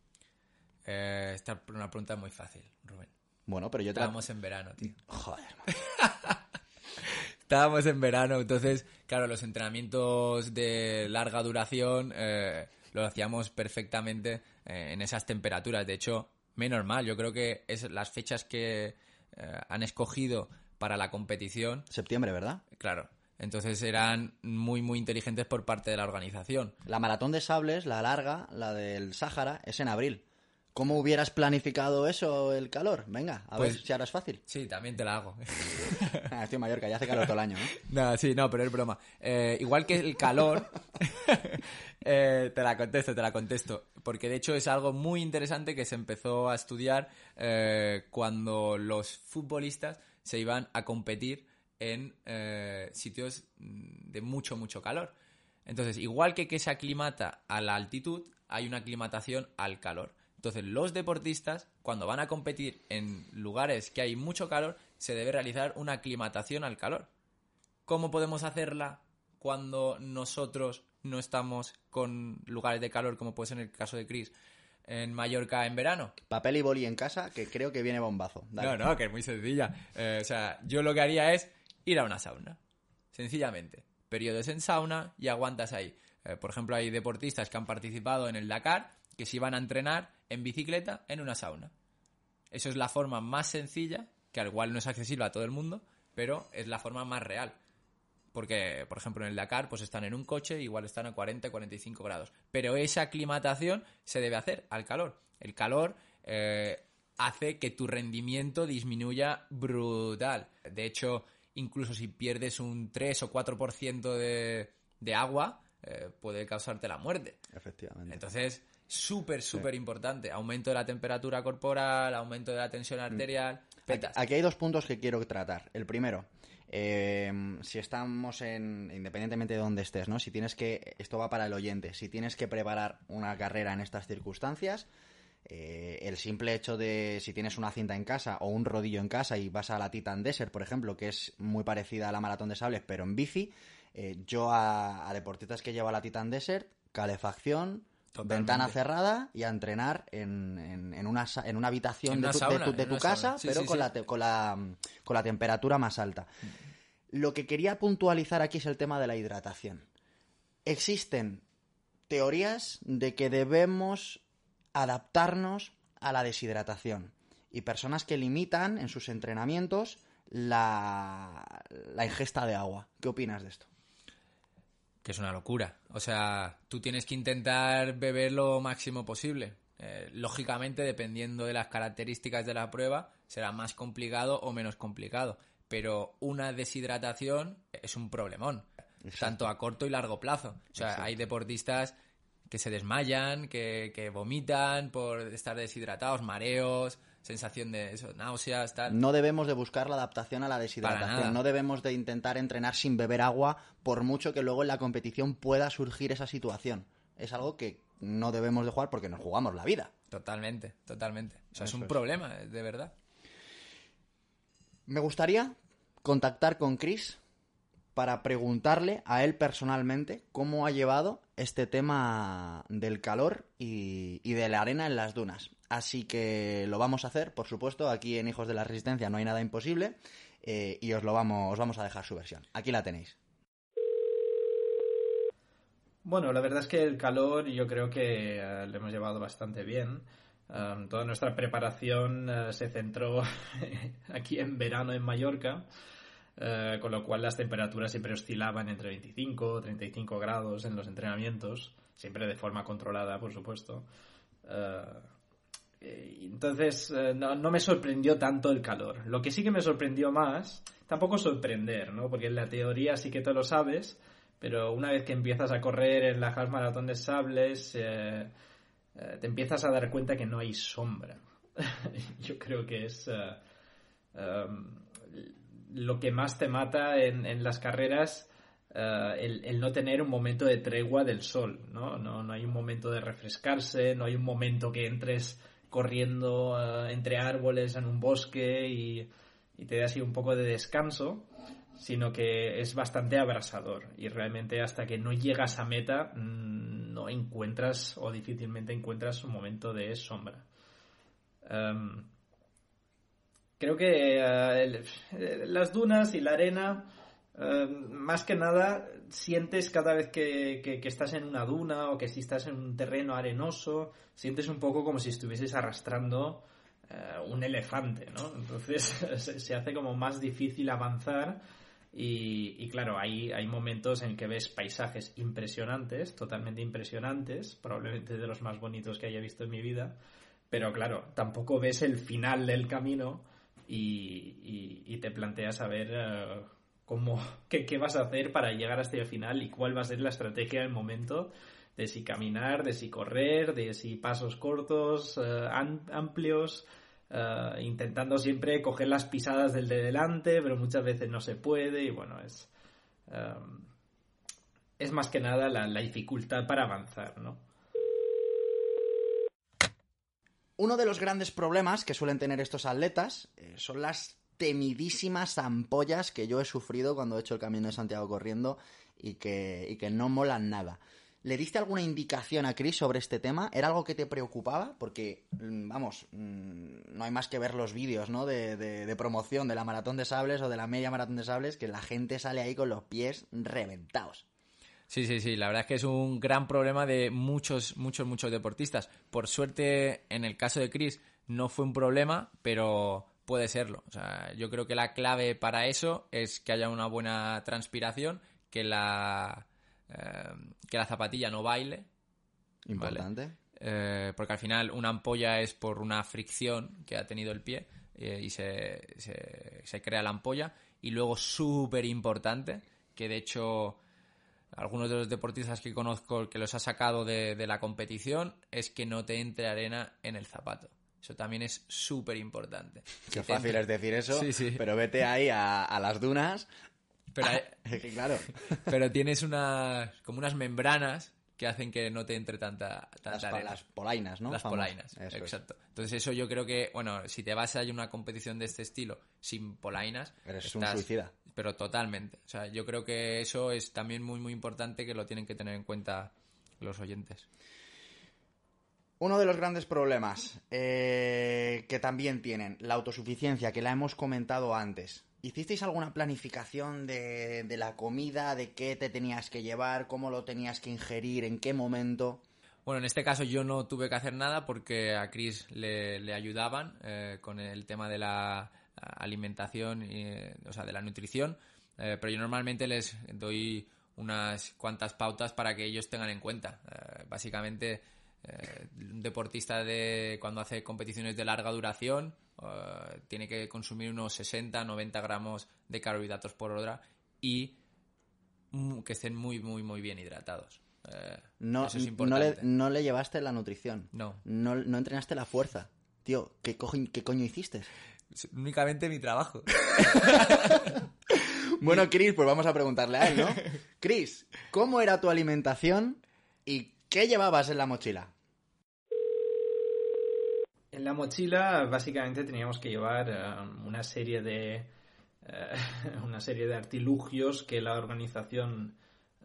Eh, esta es una pregunta muy fácil, Rubén. Bueno, pero yo te la- Estábamos en verano, tío. Joder. (laughs) Estábamos en verano, entonces, claro, los entrenamientos de larga duración eh, los hacíamos perfectamente eh, en esas temperaturas. De hecho, menos mal, yo creo que es las fechas que eh, han escogido para la competición, Septiembre, ¿verdad? claro, entonces eran muy, muy inteligentes por parte de la organización. La maratón de sables, la larga, la del Sáhara, es en abril. ¿Cómo hubieras planificado eso, el calor? Venga, a Pues- ver si ahora es fácil. Sí, también te la hago. (laughs) Ah, Estoy en Mallorca, ya hace calor todo el año, ¿no? (laughs) No, sí, no, pero es broma. Eh, igual que el calor, (laughs) eh, te la contesto, te la contesto. Porque de hecho es algo muy interesante que se empezó a estudiar eh, cuando los futbolistas se iban a competir en eh, sitios de mucho, mucho calor. Entonces, igual que que se aclimata a la altitud, hay una aclimatación al calor. Entonces, los deportistas, cuando van a competir en lugares que hay mucho calor, se debe realizar una aclimatación al calor. ¿Cómo podemos hacerla cuando nosotros no estamos con lugares de calor, como puede ser en el caso de Chris, en Mallorca en verano? Papel y boli en casa, que creo que viene bombazo. Dale. No, no, que es muy sencilla. Eh, o sea, yo lo que haría es ir a una sauna. Sencillamente. Periodos en sauna y aguantas ahí. Eh, por ejemplo, hay deportistas que han participado en el Dakar que se iban a entrenar en bicicleta en una sauna. Eso es la forma más sencilla, que al igual no es accesible a todo el mundo, pero es la forma más real. Porque, por ejemplo, en el Dakar, pues están en un coche, igual están a 40, 45 grados. Pero esa aclimatación se debe hacer al calor. El calor eh, hace que tu rendimiento disminuya brutal. De hecho, incluso si pierdes un 3 o 4% de, de agua, eh, puede causarte la muerte. Efectivamente. Entonces, súper, súper importante. Aumento de la temperatura corporal, aumento de la tensión arterial. Petas. Aquí, aquí hay dos puntos que quiero tratar. El primero, eh, si estamos en, independientemente de dónde estés, ¿no? Si tienes que, esto va para el oyente, si tienes que preparar una carrera en estas circunstancias, eh, el simple hecho de si tienes una cinta en casa o un rodillo en casa y vas a la Titan Desert, por ejemplo, que es muy parecida a la Maratón de Sables, pero en bici, eh, yo a, a deportistas que llevo a la Titan Desert, calefacción, Totalmente. ventana cerrada y a entrenar en, en- en una, en una habitación En de una tu, de sauna, tu- de en tu una casa. Sí, pero sí, con, sí. La te- con, la, con la temperatura más alta. Lo que quería puntualizar aquí es el tema de la hidratación. Existen teorías de que debemos adaptarnos a la deshidratación y personas que limitan en sus entrenamientos la, la ingesta de agua. ¿Qué opinas de esto? Que es una locura. O sea, tú tienes que intentar beber lo máximo posible. Eh, lógicamente, dependiendo de las características de la prueba, será más complicado o menos complicado. Pero una deshidratación es un problemón, tanto a corto y largo plazo. O sea, hay deportistas que se desmayan, que, que vomitan por estar deshidratados, mareos, sensación de eso, náuseas, tal. No debemos de buscar la adaptación a la deshidratación. No debemos de intentar entrenar sin beber agua, por mucho que luego en la competición pueda surgir esa situación. Es algo que no debemos de jugar porque nos jugamos la vida. Totalmente, totalmente. O sea, es Eso un es. problema, de verdad. Me gustaría contactar con Chris para preguntarle a él personalmente cómo ha llevado este tema del calor y, y de la arena en las dunas. Así que lo vamos a hacer, por supuesto, aquí en Hijos de la Resistencia no hay nada imposible eh, y os lo vamos, os vamos a dejar su versión. Aquí la tenéis. Bueno, la verdad es que el calor yo creo que eh, lo hemos llevado bastante bien. Toda nuestra preparación eh, se centró (laughs) aquí en verano en Mallorca, con lo cual las temperaturas siempre oscilaban entre 25 y 35 grados en los entrenamientos, siempre de forma controlada, por supuesto. Eh, entonces, eh, no, no me sorprendió tanto el calor. Lo que sí que me sorprendió más, tampoco sorprender, ¿no? Porque en la teoría sí que te lo sabes, pero una vez que empiezas a correr en la Half Maratón de Sables, eh, te empiezas a dar cuenta que no hay sombra. (laughs) Yo creo que es um, lo que más te mata en, las carreras. el, el no tener un momento de tregua del sol, ¿no? ¿no? No hay un momento de refrescarse, no hay un momento que entres corriendo eh, entre árboles en un bosque y, y te dé así un poco de descanso, sino que es bastante abrasador y realmente hasta que no llegas a meta mm, no encuentras o difícilmente encuentras un momento de sombra. Em, creo que eh, eh, las dunas y la arena, eh, más que nada, sientes cada vez que, que- que estás en una duna o que si estás en un terreno arenoso, sientes un poco como si estuvieses arrastrando eh, un elefante, ¿no? Entonces (laughs) se, se hace como más difícil avanzar y, y claro, hay, hay momentos en que ves paisajes impresionantes, totalmente impresionantes, probablemente de los más bonitos que haya visto en mi vida, pero claro, tampoco ves el final del camino y, y- y te planteas a ver eh, cómo, (laughs) qué, qué vas a hacer para llegar hasta el final y cuál va a ser la estrategia del momento de si caminar, de si correr, de si pasos cortos, eh, am- amplios, eh, intentando siempre coger las pisadas del de delante, pero muchas veces no se puede y bueno, es, eh, es más que nada la, la dificultad para avanzar, ¿no? Uno de los grandes problemas que suelen tener estos atletas eh, son las temidísimas ampollas que yo he sufrido cuando he hecho el Camino de Santiago corriendo y que, y que no molan nada. ¿Le diste alguna indicación a Chris sobre este tema? ¿Era algo que te preocupaba? Porque, mm, vamos, mm, no hay más que ver los vídeos ¿no? de, de- de promoción de la Maratón de Sables o de la Media Maratón de Sables, que la gente sale ahí con los pies reventados. Sí, sí, sí. La verdad es que es un gran problema de muchos, muchos, muchos deportistas. Por suerte, en el caso de Chris, no fue un problema, pero puede serlo. O sea, yo creo que la clave para eso es que haya una buena transpiración, que la, eh, que la zapatilla no baile, Importante. eh, porque al final una ampolla es por una fricción que ha tenido el pie eh, y se, se, se crea la ampolla. Y luego, súper importante, que de hecho algunos de los deportistas que conozco que los ha sacado de, de la competición es que no te entre arena en el zapato. Eso también es súper importante. Qué fácil es decir eso, Sí, sí. pero vete ahí a, a las dunas. Pero, (laughs) que claro, (laughs) pero tienes unas, como unas membranas que hacen que no te entre tanta, tanta las, pa- arena. las polainas, ¿no? Las polainas, Eso es. exacto. Entonces eso yo creo que, bueno, si te vas a una competición de este estilo sin polainas... Eres un suicida. Pero totalmente. O sea, yo creo que eso es también muy, muy importante que lo tienen que tener en cuenta los oyentes. Uno de los grandes problemas eh, que también tienen, la autosuficiencia, que la hemos comentado antes. ¿Hicisteis alguna planificación de, la comida, de qué te tenías que llevar, cómo lo tenías que ingerir, en qué momento? Bueno, en este caso yo no tuve que hacer nada porque a Chris le, ayudaban eh, con el tema de la alimentación, y, eh, o sea, de la nutrición, pero yo normalmente les doy unas cuantas pautas para que ellos tengan en cuenta. Básicamente, eh, un deportista de cuando hace competiciones de larga duración eh, tiene que consumir unos 60-90 gramos de carbohidratos por hora y que estén muy, muy, muy bien hidratados. Eh, No, eso es no, importante. le, no le llevaste la nutrición. No. No, no entrenaste la fuerza. Tío, ¿qué, cojo- qué coño hiciste? Únicamente mi trabajo. (laughs) Bueno, Chris, pues vamos a preguntarle a él, ¿no? Chris, ¿cómo era tu alimentación y qué llevabas en la mochila? En la mochila básicamente teníamos que llevar eh, una serie de eh, (laughs) una serie de artilugios que la organización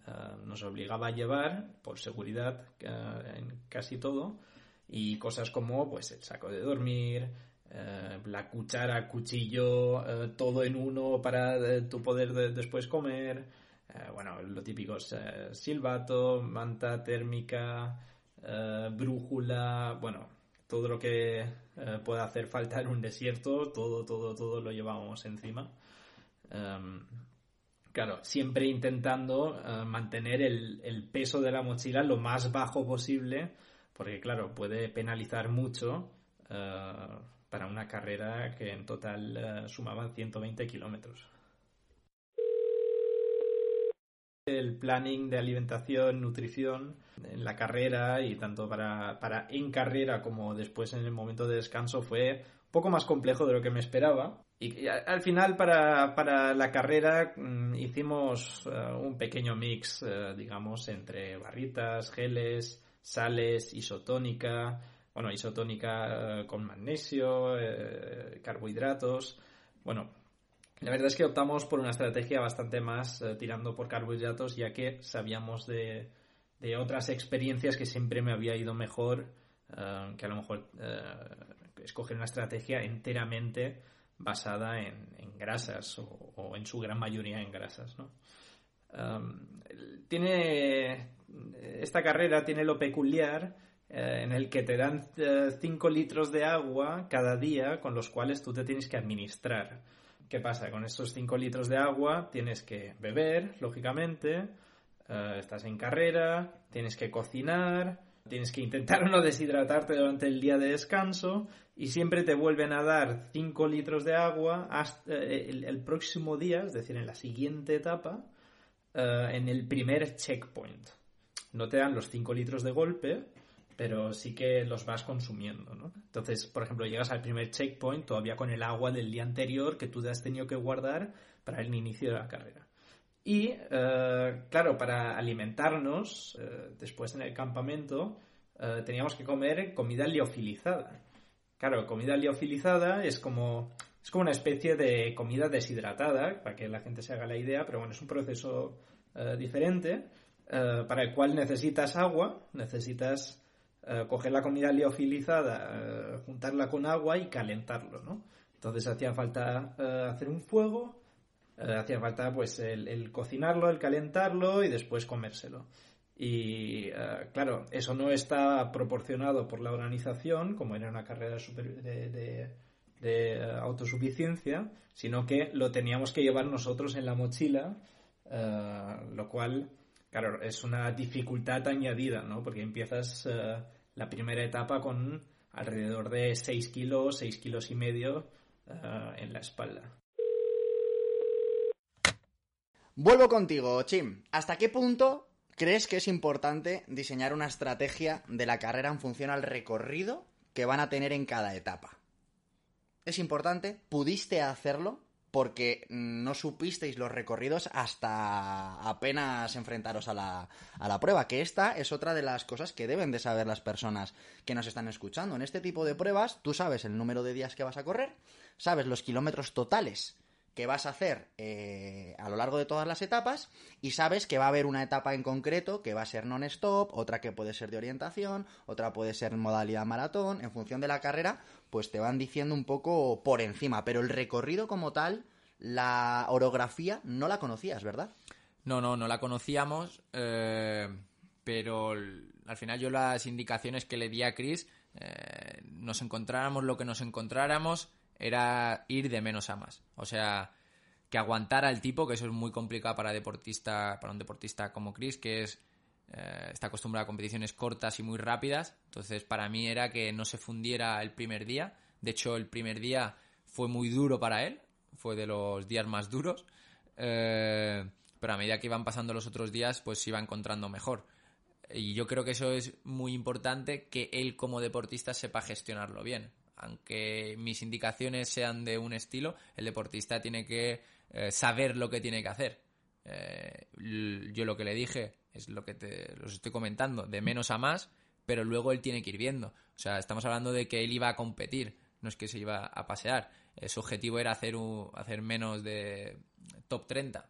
eh, nos obligaba a llevar por seguridad eh, en casi todo y cosas como pues el saco de dormir la cuchara cuchillo todo en uno para tu poder de- después comer eh, bueno lo típico es eh, silbato manta térmica eh, brújula bueno todo lo que pueda hacer falta en un desierto, todo, todo, todo lo llevábamos encima. Em, claro, siempre intentando mantener el, el peso de la mochila lo más bajo posible, porque claro, puede penalizar mucho para una carrera que en total eh, sumaban 120 kilómetros. El planning de alimentación, nutrición en la carrera y tanto para, para en carrera como después en el momento de descanso fue un poco más complejo de lo que me esperaba. Y, al final para, para la carrera mm, hicimos eh, un pequeño mix, eh, digamos, entre barritas, geles, sales, isotónica, bueno, isotónica eh, con magnesio, carbohidratos, bueno, la verdad es que optamos por una estrategia bastante más eh, tirando por carbohidratos, ya que sabíamos de, de otras experiencias que siempre me había ido mejor eh, que a lo mejor eh, escoger una estrategia enteramente basada en, en grasas o, en su gran mayoría en grasas. ¿no? Um, tiene esta carrera tiene lo peculiar en el que te dan 5 litros de agua cada día con los cuales tú te tienes que administrar. ¿Qué pasa? Con estos 5 litros de agua tienes que beber, lógicamente, eh, estás en carrera, tienes que cocinar, tienes que intentar (laughs) no deshidratarte durante el día de descanso y siempre te vuelven a dar 5 litros de agua hasta eh, el, próximo día, es decir, en la siguiente etapa, eh, en el primer checkpoint. No te dan los 5 litros de golpe, pero sí que los vas consumiendo, ¿no? Entonces, por ejemplo, llegas al primer checkpoint todavía con el agua del día anterior que tú has tenido que guardar para el inicio de la carrera. Y, eh, claro, para alimentarnos, eh, después en el campamento, eh, teníamos que comer comida liofilizada. Claro, comida liofilizada es como, es como una especie de comida deshidratada, para que la gente se haga la idea, pero bueno, es un proceso diferente, para el cual necesitas agua, necesitas eh, coger la comida liofilizada, eh, juntarla con agua y calentarlo, ¿no? Entonces hacía falta eh, hacer un fuego, hacía falta pues el, cocinarlo, el calentarlo y después comérselo. Y claro, eso no está proporcionado por la organización, como era una carrera de, de- autosuficiencia, sino que lo teníamos que llevar nosotros en la mochila, lo cual, claro, es una dificultad añadida, ¿no? Porque empiezas la primera etapa con alrededor de 6 kilos, 6 kilos y medio eh, en la espalda. Vuelvo contigo, Chim. ¿Hasta qué punto crees que es importante diseñar una estrategia de la carrera en función al recorrido que van a tener en cada etapa? ¿Es importante? ¿Pudiste hacerlo? Porque no supisteis los recorridos hasta apenas enfrentaros a la, a la, prueba, que esta es otra de las cosas que deben de saber las personas que nos están escuchando. En este tipo de pruebas, tú sabes el número de días que vas a correr, sabes los kilómetros totales que vas a hacer eh, a lo largo de todas las etapas y sabes que va a haber una etapa en concreto que va a ser non-stop, otra que puede ser de orientación, otra puede ser modalidad maratón, en función de la carrera, pues te van diciendo un poco por encima, pero el recorrido como tal, la orografía no la conocías, ¿verdad? No, no, no la conocíamos, eh, pero al final yo las indicaciones que le di a Chris, eh, nos encontráramos lo que nos encontráramos, era ir de menos a más. O sea, que aguantara el tipo, que eso es muy complicado para deportista, para un deportista como Chris, que es eh, está acostumbrado a competiciones cortas y muy rápidas. Entonces, para mí era que no se fundiera el primer día. De hecho, el primer día fue muy duro para él, fue de los días más duros. Eh, pero a medida que iban pasando los otros días, pues se iba encontrando mejor. Y yo creo que eso es muy importante, que él como deportista sepa gestionarlo bien aunque mis indicaciones sean de un estilo, el deportista tiene que eh, saber lo que tiene que hacer. Eh, yo lo que le dije es lo que te los estoy comentando, de menos a más, pero luego él tiene que ir viendo. O sea, estamos hablando de que él iba a competir, no es que se iba a pasear. Eh, su objetivo era hacer, un, hacer menos de top 30.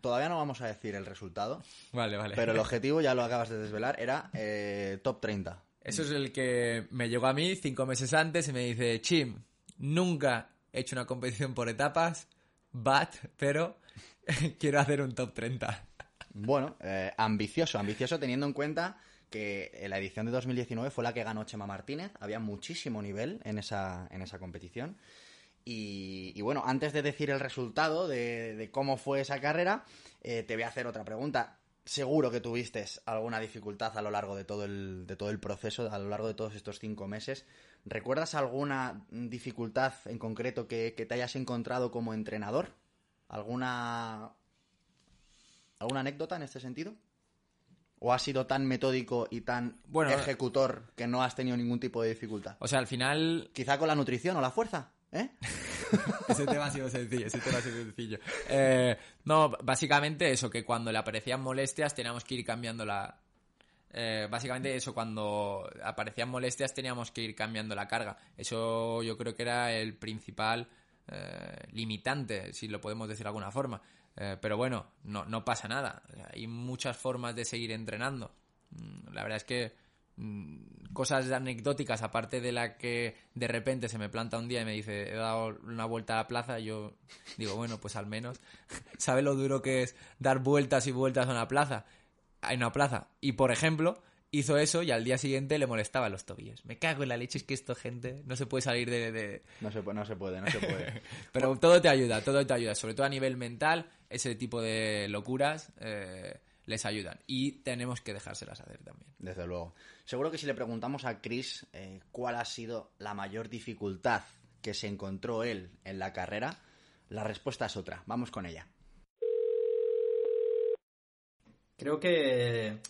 Todavía no vamos a decir el resultado. (laughs) Vale, vale. Pero el objetivo, ya lo acabas de desvelar, era top 30. Eso es el que me llegó a mí cinco meses antes y me dice, Chim, nunca he hecho una competición por etapas, but, pero (laughs) quiero hacer un top 30. Bueno, eh, ambicioso, ambicioso teniendo en cuenta que la edición de 2019 fue la que ganó Chema Martínez, había muchísimo nivel en esa, en esa competición. Y, bueno, antes de decir el resultado de, cómo fue esa carrera, eh, te voy a hacer otra pregunta seguro que tuviste alguna dificultad a lo largo de todo el, de todo el proceso, a lo largo de todos estos cinco meses. ¿Recuerdas alguna dificultad en concreto que, te hayas encontrado como entrenador? ¿Alguna, ¿Alguna anécdota en este sentido? ¿O has sido tan metódico y tan ejecutor que no has tenido ningún tipo de dificultad? O sea, al final... Quizá con la nutrición o la fuerza, ¿eh? (laughs) ese tema ha sido sencillo, ese tema ha sido sencillo. Eh, no, básicamente eso, que cuando le aparecían molestias teníamos que ir cambiando la... Eh, básicamente eso, cuando aparecían molestias teníamos que ir cambiando la carga. Eso yo creo que era el principal eh, limitante, si lo podemos decir de alguna forma. pero bueno, no, no pasa nada. Hay muchas formas de seguir entrenando. Mm, la verdad es que cosas anecdóticas, aparte de la que de repente se me planta un día y me dice, he dado una vuelta a la plaza, yo digo, bueno, pues al menos, (laughs) ¿sabe lo duro que es dar vueltas y vueltas a una plaza? A una plaza. Y por ejemplo, hizo eso y al día siguiente le molestaba los tobillos. Me cago en la leche, es que esto, gente, no se puede salir de... No, se, no se puede, no se puede. (laughs) Pero todo te ayuda, todo te ayuda, sobre todo a nivel mental, ese tipo de locuras. Eh, les ayudan. Y tenemos que dejárselas hacer también. Desde luego. Seguro que si le preguntamos a Chris eh, cuál ha sido la mayor dificultad que se encontró él en la carrera, la respuesta es otra. Vamos con ella. Creo que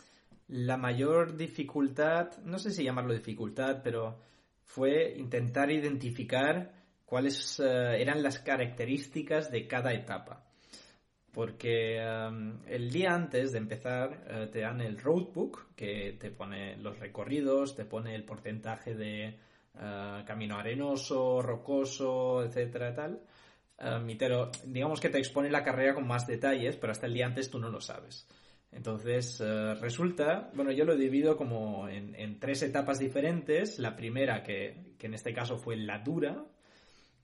la mayor dificultad, no sé si llamarlo dificultad, pero fue intentar identificar cuáles eh, eran las características de cada etapa porque el día antes de empezar eh, te dan el roadbook que te pone los recorridos, te pone el porcentaje de eh, camino arenoso, rocoso, etcétera, tal. digamos que te expone la carrera con más detalles, pero hasta el día antes tú no lo sabes. Entonces, eh, resulta, bueno, yo lo divido como en, en, tres etapas diferentes. La primera, que, que, en este caso fue la dura,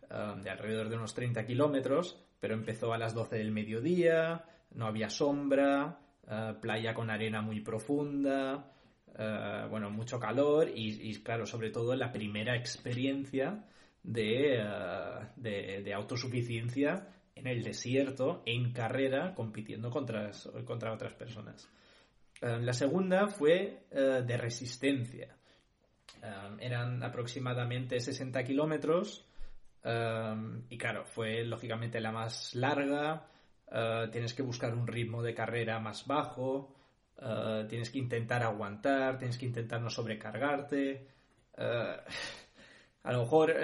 de alrededor de unos 30 kilómetros, pero empezó a las 12 del mediodía, no había sombra, eh, playa con arena muy profunda, eh, bueno, mucho calor y, claro, sobre todo la primera experiencia de, eh, de, autosuficiencia en el desierto, en carrera, compitiendo contra, contra otras personas. la segunda fue de resistencia. eran aproximadamente 60 kilómetros Em, y claro, fue lógicamente la más larga, eh, tienes que buscar un ritmo de carrera más bajo, eh, tienes que intentar aguantar, tienes que intentar no sobrecargarte. eh, a lo mejor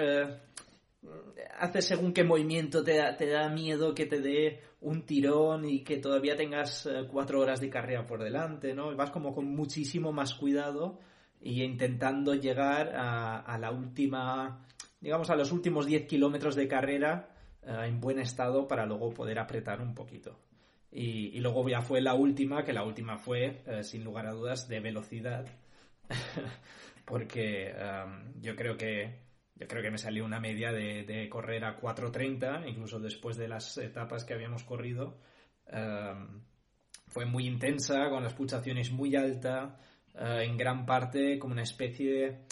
haces según qué movimiento te da, te da miedo que te dé un tirón y que todavía tengas cuatro horas de carrera por delante, ¿no? Vas como con muchísimo más cuidado y intentando llegar a la última, digamos, a los últimos 10 kilómetros de carrera eh, en buen estado para luego poder apretar un poquito. Y, y luego ya fue la última, que la última fue, eh, sin lugar a dudas, de velocidad. (laughs) Porque um, yo creo que yo creo que me salió una media de, de correr a 4.30, incluso después de las etapas que habíamos corrido. Um, fue muy intensa, con las pulsaciones muy altas, eh, en gran parte como una especie,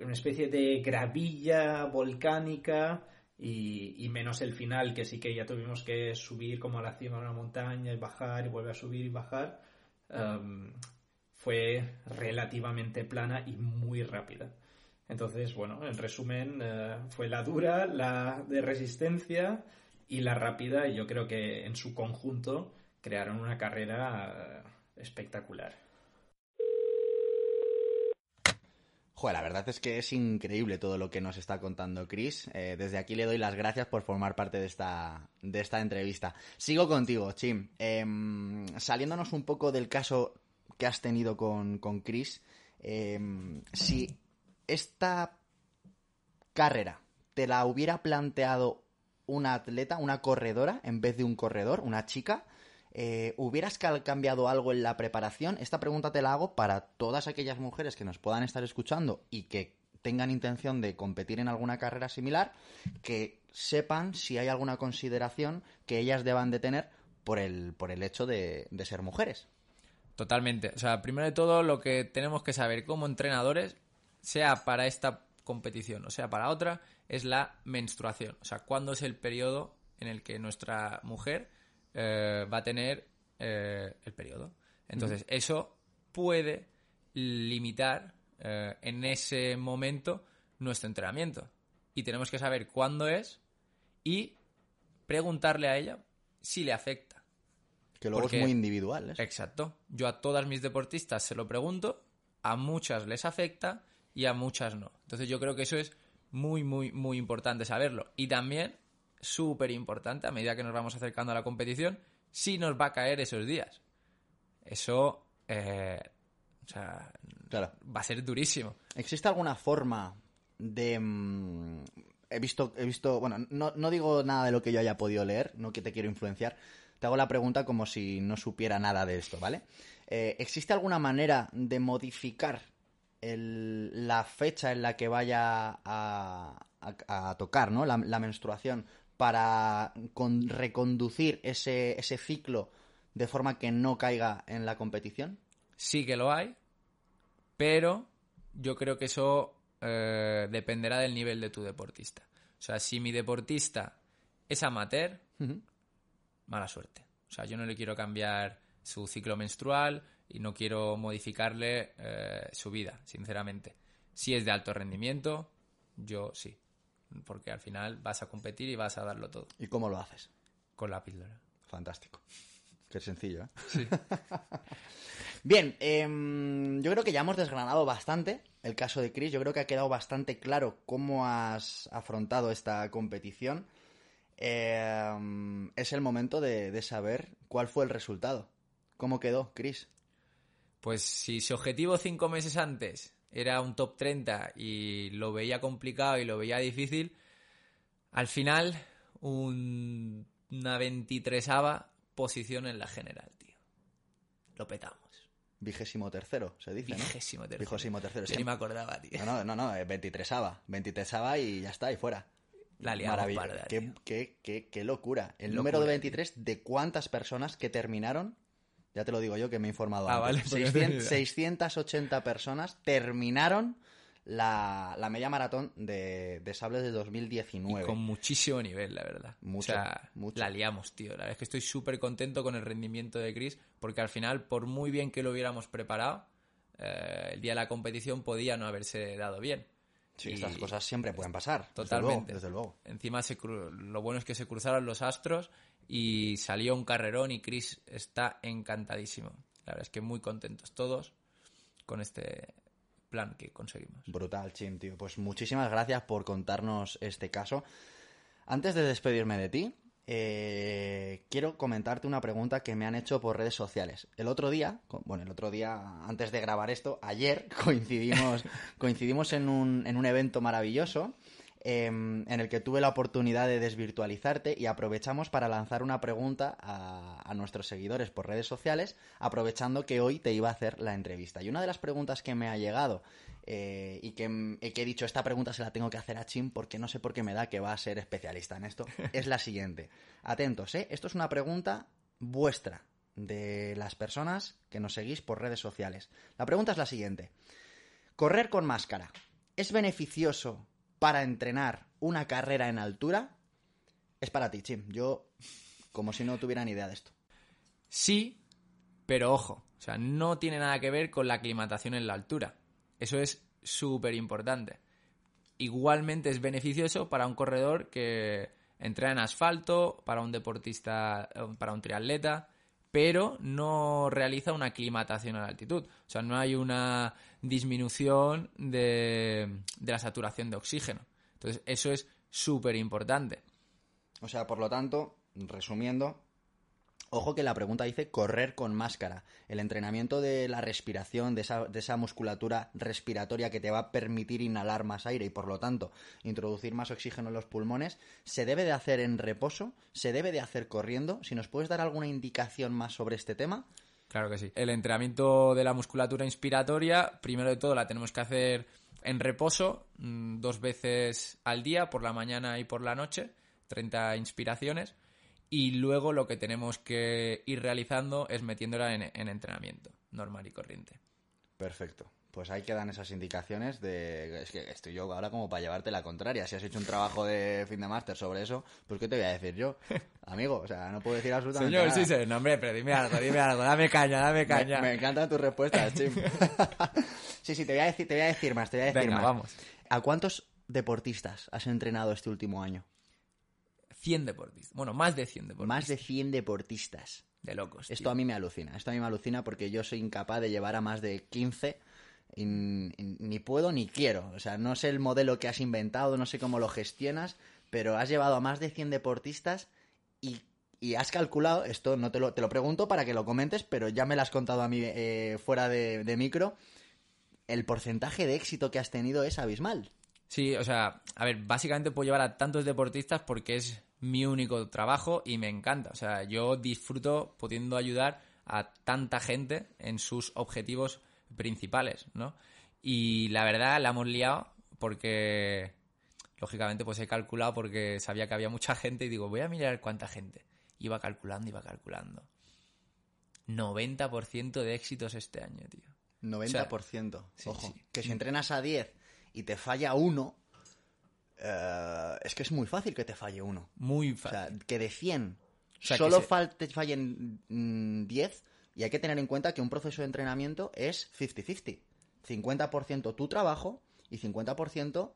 una especie de gravilla volcánica y, menos el final, que sí que ya tuvimos que subir como a la cima de una montaña y bajar y volver a subir y bajar. Um, fue relativamente plana y muy rápida. Entonces, bueno, en resumen, eh, fue la dura, la de resistencia y la rápida, y yo creo que en su conjunto crearon una carrera eh, espectacular. Joder, la verdad es que es increíble todo lo que nos está contando Chris. Eh, desde aquí le doy las gracias por formar parte de esta, de esta entrevista. Sigo contigo, Chim. Em, saliéndonos un poco del caso que has tenido con, con Chris, em, si esta carrera te la hubiera planteado una atleta, una corredora, en vez de un corredor, una chica, eh, ¿hubieras cambiado algo en la preparación? Esta pregunta te la hago para todas aquellas mujeres que nos puedan estar escuchando y que tengan intención de competir en alguna carrera similar, que sepan si hay alguna consideración que ellas deban de tener por el, por el hecho de, de ser mujeres. Totalmente. O sea, primero de todo, lo que tenemos que saber como entrenadores, sea para esta competición o sea para otra, es la menstruación. O sea, cuándo es el periodo en el que nuestra mujer eh, va a tener eh, el periodo. Entonces, eso puede limitar eh, en ese momento nuestro entrenamiento. Y tenemos que saber cuándo es y preguntarle a ella si le afecta. Que luego Porque- es muy individual. Exacto. Yo a todas mis deportistas se lo pregunto, a muchas les afecta y a muchas no. Entonces yo creo que eso es muy, muy, muy importante saberlo. Y también, súper importante, a medida que nos vamos acercando a la competición, si nos va a caer esos días. Eso, eh, o sea, Claro. va a ser durísimo. ¿Existe alguna forma de... mm, he visto, he visto, bueno, no, no digo nada de lo que yo haya podido leer, no que te quiero influenciar. Te hago la pregunta como si no supiera nada de esto, ¿vale? Eh, ¿Existe alguna manera de modificar el- la fecha en la que vaya a, a- a tocar, ¿no? La, la menstruación para con- reconducir ese, ese ciclo de forma que no caiga en la competición? Sí que lo hay, pero yo creo que eso eh, dependerá del nivel de tu deportista. O sea, si mi deportista es amateur, mala suerte. O sea, yo no le quiero cambiar su ciclo menstrual y no quiero modificarle eh, su vida, sinceramente. Si es de alto rendimiento, yo sí. Porque al final vas a competir y vas a darlo todo ¿Y cómo lo haces? con la píldora. Fantástico. Qué sencillo, ¿eh? (laughs) Bien, em, yo creo que ya hemos desgranado bastante el caso de Chris. Yo creo que ha quedado bastante claro cómo has afrontado esta competición. Em, es el momento de, de saber cuál fue el resultado. ¿Cómo quedó, Chris? Pues si su objetivo cinco meses antes era un top 30 y lo veía complicado y lo veía difícil, al final un- una 23 posición en la general, tío. Lo petamos. Vigésimo tercero, se dice, ¿no? Vigésimo tercero. Vigésimo tercero. Yo ni me acordaba, tío. No, no, no, no, 23 23 y ya está, y fuera. La liamos parda, qué, qué- qué- qué locura. El Locura, número de tío. 23, ¿de cuántas personas que terminaron? Ya te lo digo yo que me he informado Ah, antes. vale, (laughs) porque no 600 tenía idea. 680 personas terminaron la, la media maratón de, de Sables de 2019. Con muchísimo nivel, la verdad. Mucho, o sea, mucho. la liamos, tío. La verdad es que estoy súper contento con el rendimiento de Chris, porque al final, por muy bien que lo hubiéramos preparado, eh, el día de la competición podía no haberse dado bien. Sí, Y estas cosas siempre pueden pasar. desde Totalmente. luego, Desde luego. Encima, se cru- lo bueno es que se cruzaron los astros y salió un carrerón y Chris está encantadísimo. La verdad es que muy contentos todos con este plan que conseguimos. Brutal, Chim, tío. Pues muchísimas gracias por contarnos este caso. Antes de despedirme de ti, eh, quiero comentarte una pregunta que me han hecho por redes sociales. El otro día, bueno, el otro día, antes de grabar esto, ayer (laughs) coincidimos, coincidimos en un, en un evento maravilloso Em, en el que tuve la oportunidad de desvirtualizarte y aprovechamos para lanzar una pregunta a, nuestros seguidores por redes sociales, aprovechando que hoy te iba a hacer la entrevista. Y una de las preguntas que me ha llegado eh, y que, he dicho, esta pregunta se la tengo que hacer a Chim porque no sé por qué me da que va a ser especialista en esto, (laughs) es la siguiente. Atentos, ¿eh? Esto es una pregunta vuestra, de las personas que nos seguís por redes sociales. La pregunta es la siguiente. ¿Correr con máscara es beneficioso para entrenar una carrera en altura es para ti, Chim. Yo, como si no tuviera ni idea de esto. Sí, pero ojo, o sea, no tiene nada que ver con la aclimatación en la altura. Eso es súper importante. Igualmente es beneficioso para un corredor que entrena en asfalto, para un deportista, eh, para un triatleta, pero no realiza una aclimatación a la altitud. O sea, no hay una disminución de, la saturación de oxígeno. Entonces, eso es súper importante. O sea, por lo tanto, resumiendo, Ojo que la pregunta dice correr con máscara. El entrenamiento de la respiración, de esa, de esa, musculatura respiratoria que te va a permitir inhalar más aire y por lo tanto introducir más oxígeno en los pulmones, se debe de hacer en reposo, se debe de hacer corriendo. Si nos puedes dar alguna indicación más sobre este tema. Claro que sí. El entrenamiento de la musculatura inspiratoria, primero de todo la tenemos que hacer en reposo, mm, dos veces al día, por la mañana y por la noche, 30 inspiraciones y luego lo que tenemos que ir realizando es metiéndola en, entrenamiento normal y corriente. Perfecto. Pues ahí quedan esas indicaciones de... Es que estoy yo ahora como para llevarte la contraria. Si has hecho un trabajo de fin de máster sobre eso, pues ¿qué te voy a decir yo? (laughs) Amigo, o sea, no puedo decir absolutamente Señor, nada. sí, sí, no, hombre, pero dime algo, dime algo. Dame caña, dame caña. Me, encantan tus respuestas, Chim. (laughs) sí, sí, te voy, a decir, te voy a decir más, te voy a decir Venga, vamos. ¿A cuántos deportistas has entrenado este último año? 100 deportistas. Bueno, más de 100 deportistas. Más de 100 deportistas. De locos. Esto a mí me alucina. Esto a mí me alucina porque yo soy incapaz de llevar a más de 15 y, ni puedo ni quiero. O sea, no sé el modelo que has inventado, no sé cómo lo gestionas, pero has llevado a más de 100 deportistas y, has calculado, esto no te lo, te lo pregunto para que lo comentes, pero ya me lo has contado a mí eh, fuera de, de micro, el porcentaje de éxito que has tenido es abismal. Sí, o sea, a ver, básicamente puedo llevar a tantos deportistas porque es mi único trabajo y me encanta. O sea, yo disfruto pudiendo ayudar a tanta gente en sus objetivos principales, ¿no? Y la verdad la hemos liado porque, lógicamente, pues he calculado porque sabía que había mucha gente y digo, voy a mirar cuánta gente. Iba calculando, iba calculando. 90% de éxitos este año, tío. 90%. Ojo, que si entrenas a 10 y te falla uno, eh, es que es muy fácil que te falle uno. Muy fácil. O sea, que de 100 solo te fallen 10 mm, y hay que tener en cuenta que un proceso de entrenamiento es 50-50. 50%, tu trabajo y 50%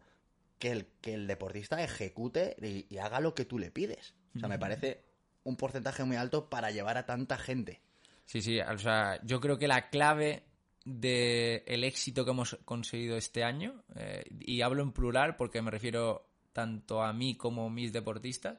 que el, que el deportista ejecute y, haga lo que tú le pides. O sea, me parece un porcentaje muy alto para llevar a tanta gente. Sí, sí, o sea, yo creo que la clave del éxito que hemos conseguido este año, eh, y hablo en plural porque me refiero tanto a mí como a mis deportistas,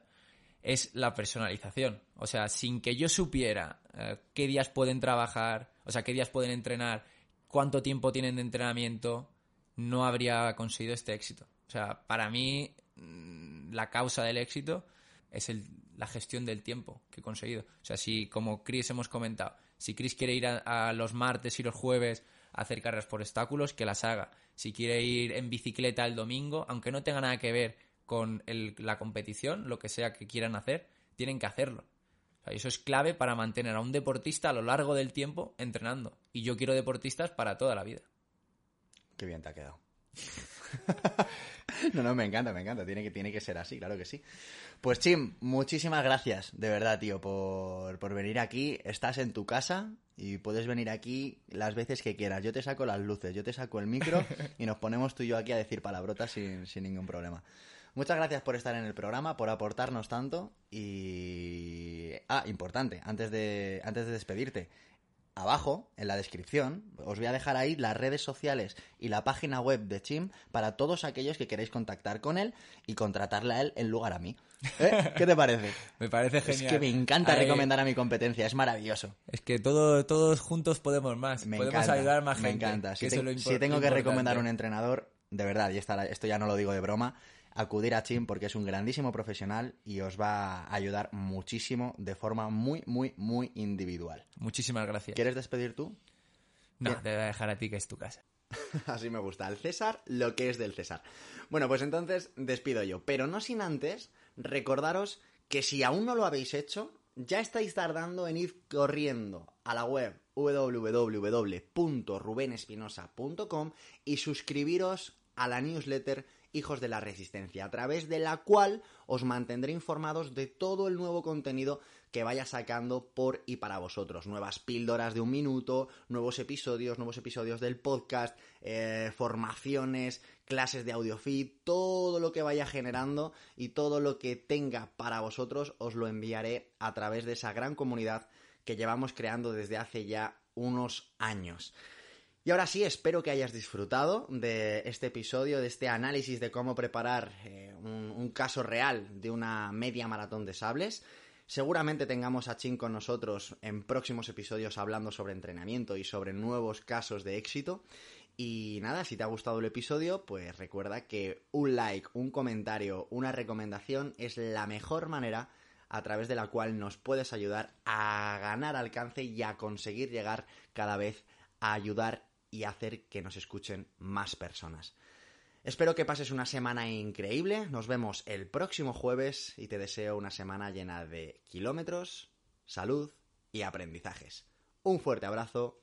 es la personalización. O sea, sin que yo supiera eh, qué días pueden trabajar, o sea, qué días pueden entrenar, cuánto tiempo tienen de entrenamiento, no habría conseguido este éxito. O sea, para mí mm, la causa del éxito es la gestión del tiempo que he conseguido. O sea, si como Chris hemos comentado, si Chris quiere ir a, los martes y los jueves a hacer carreras por obstáculos, que las haga. Si quiere ir en bicicleta el domingo, aunque no tenga nada que ver con la competición, lo que sea que quieran hacer, tienen que hacerlo. eso es clave para mantener a un deportista a lo largo del tiempo entrenando. Y yo quiero deportistas para toda la vida. Qué bien te ha quedado. (laughs) no, no, me encanta, me encanta. Tiene que, tiene que ser así, claro que sí. Pues Chim, muchísimas gracias, de verdad, tío, por, por venir aquí. Estás en tu casa y puedes venir aquí las veces que quieras. Yo te saco las luces, yo te saco el micro (laughs) y nos ponemos tú y yo aquí a decir palabrotas sin, sin ningún problema. Muchas gracias por estar en el programa, por aportarnos tanto y... Ah, importante, antes de, antes de despedirte. Abajo, en la descripción, os voy a dejar ahí las redes sociales y la página web de Chim para todos aquellos que queréis contactar con él y contratarle a él en lugar a mí. ¿Eh? ¿Qué te parece? (laughs) Me parece genial. Es que me encanta recomendar a mi competencia, es maravilloso. Es que todo, todos juntos podemos más. Me podemos encanta, ayudar más Me gente. encanta. que Si, te- si tengo que recomendar un entrenador, de verdad, y esta- esto ya no lo digo de broma, acudir a Chim porque es un grandísimo profesional y os va a ayudar muchísimo de forma muy, muy, muy individual. Muchísimas gracias. ¿Quieres despedir tú? No, te voy a dejar a ti que es tu casa. (laughs) Así me gusta. Al César, lo que es del César. Bueno, pues entonces despido yo. Pero no sin antes recordaros que si aún no lo habéis hecho, ya estáis tardando en ir corriendo a la web www.rubenespinosa.com y suscribiros a la newsletter Hijos de la Resistencia, a través de la cual os mantendré informados de todo el nuevo contenido que vaya sacando por y para vosotros. Nuevas píldoras de un minuto, nuevos episodios, nuevos episodios del podcast, eh, formaciones, clases de audiofeed, todo lo que vaya generando y todo lo que tenga para vosotros os lo enviaré a través de esa gran comunidad que llevamos creando desde hace ya unos años. Y ahora sí, espero que hayas disfrutado de este episodio, de este análisis de cómo preparar eh, un, un caso real de una media maratón de sables. Seguramente tengamos a Chin con nosotros en próximos episodios hablando sobre entrenamiento y sobre nuevos casos de éxito. Y nada, si te ha gustado el episodio, pues recuerda que un like, un comentario, una recomendación es la mejor manera a través de la cual nos puedes ayudar a ganar alcance y a conseguir llegar cada vez a ayudar y hacer que nos escuchen más personas. Espero que pases una semana increíble. Nos vemos el próximo jueves y te deseo una semana llena de kilómetros, salud y aprendizajes. Un fuerte abrazo,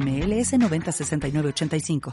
NMLS 906985.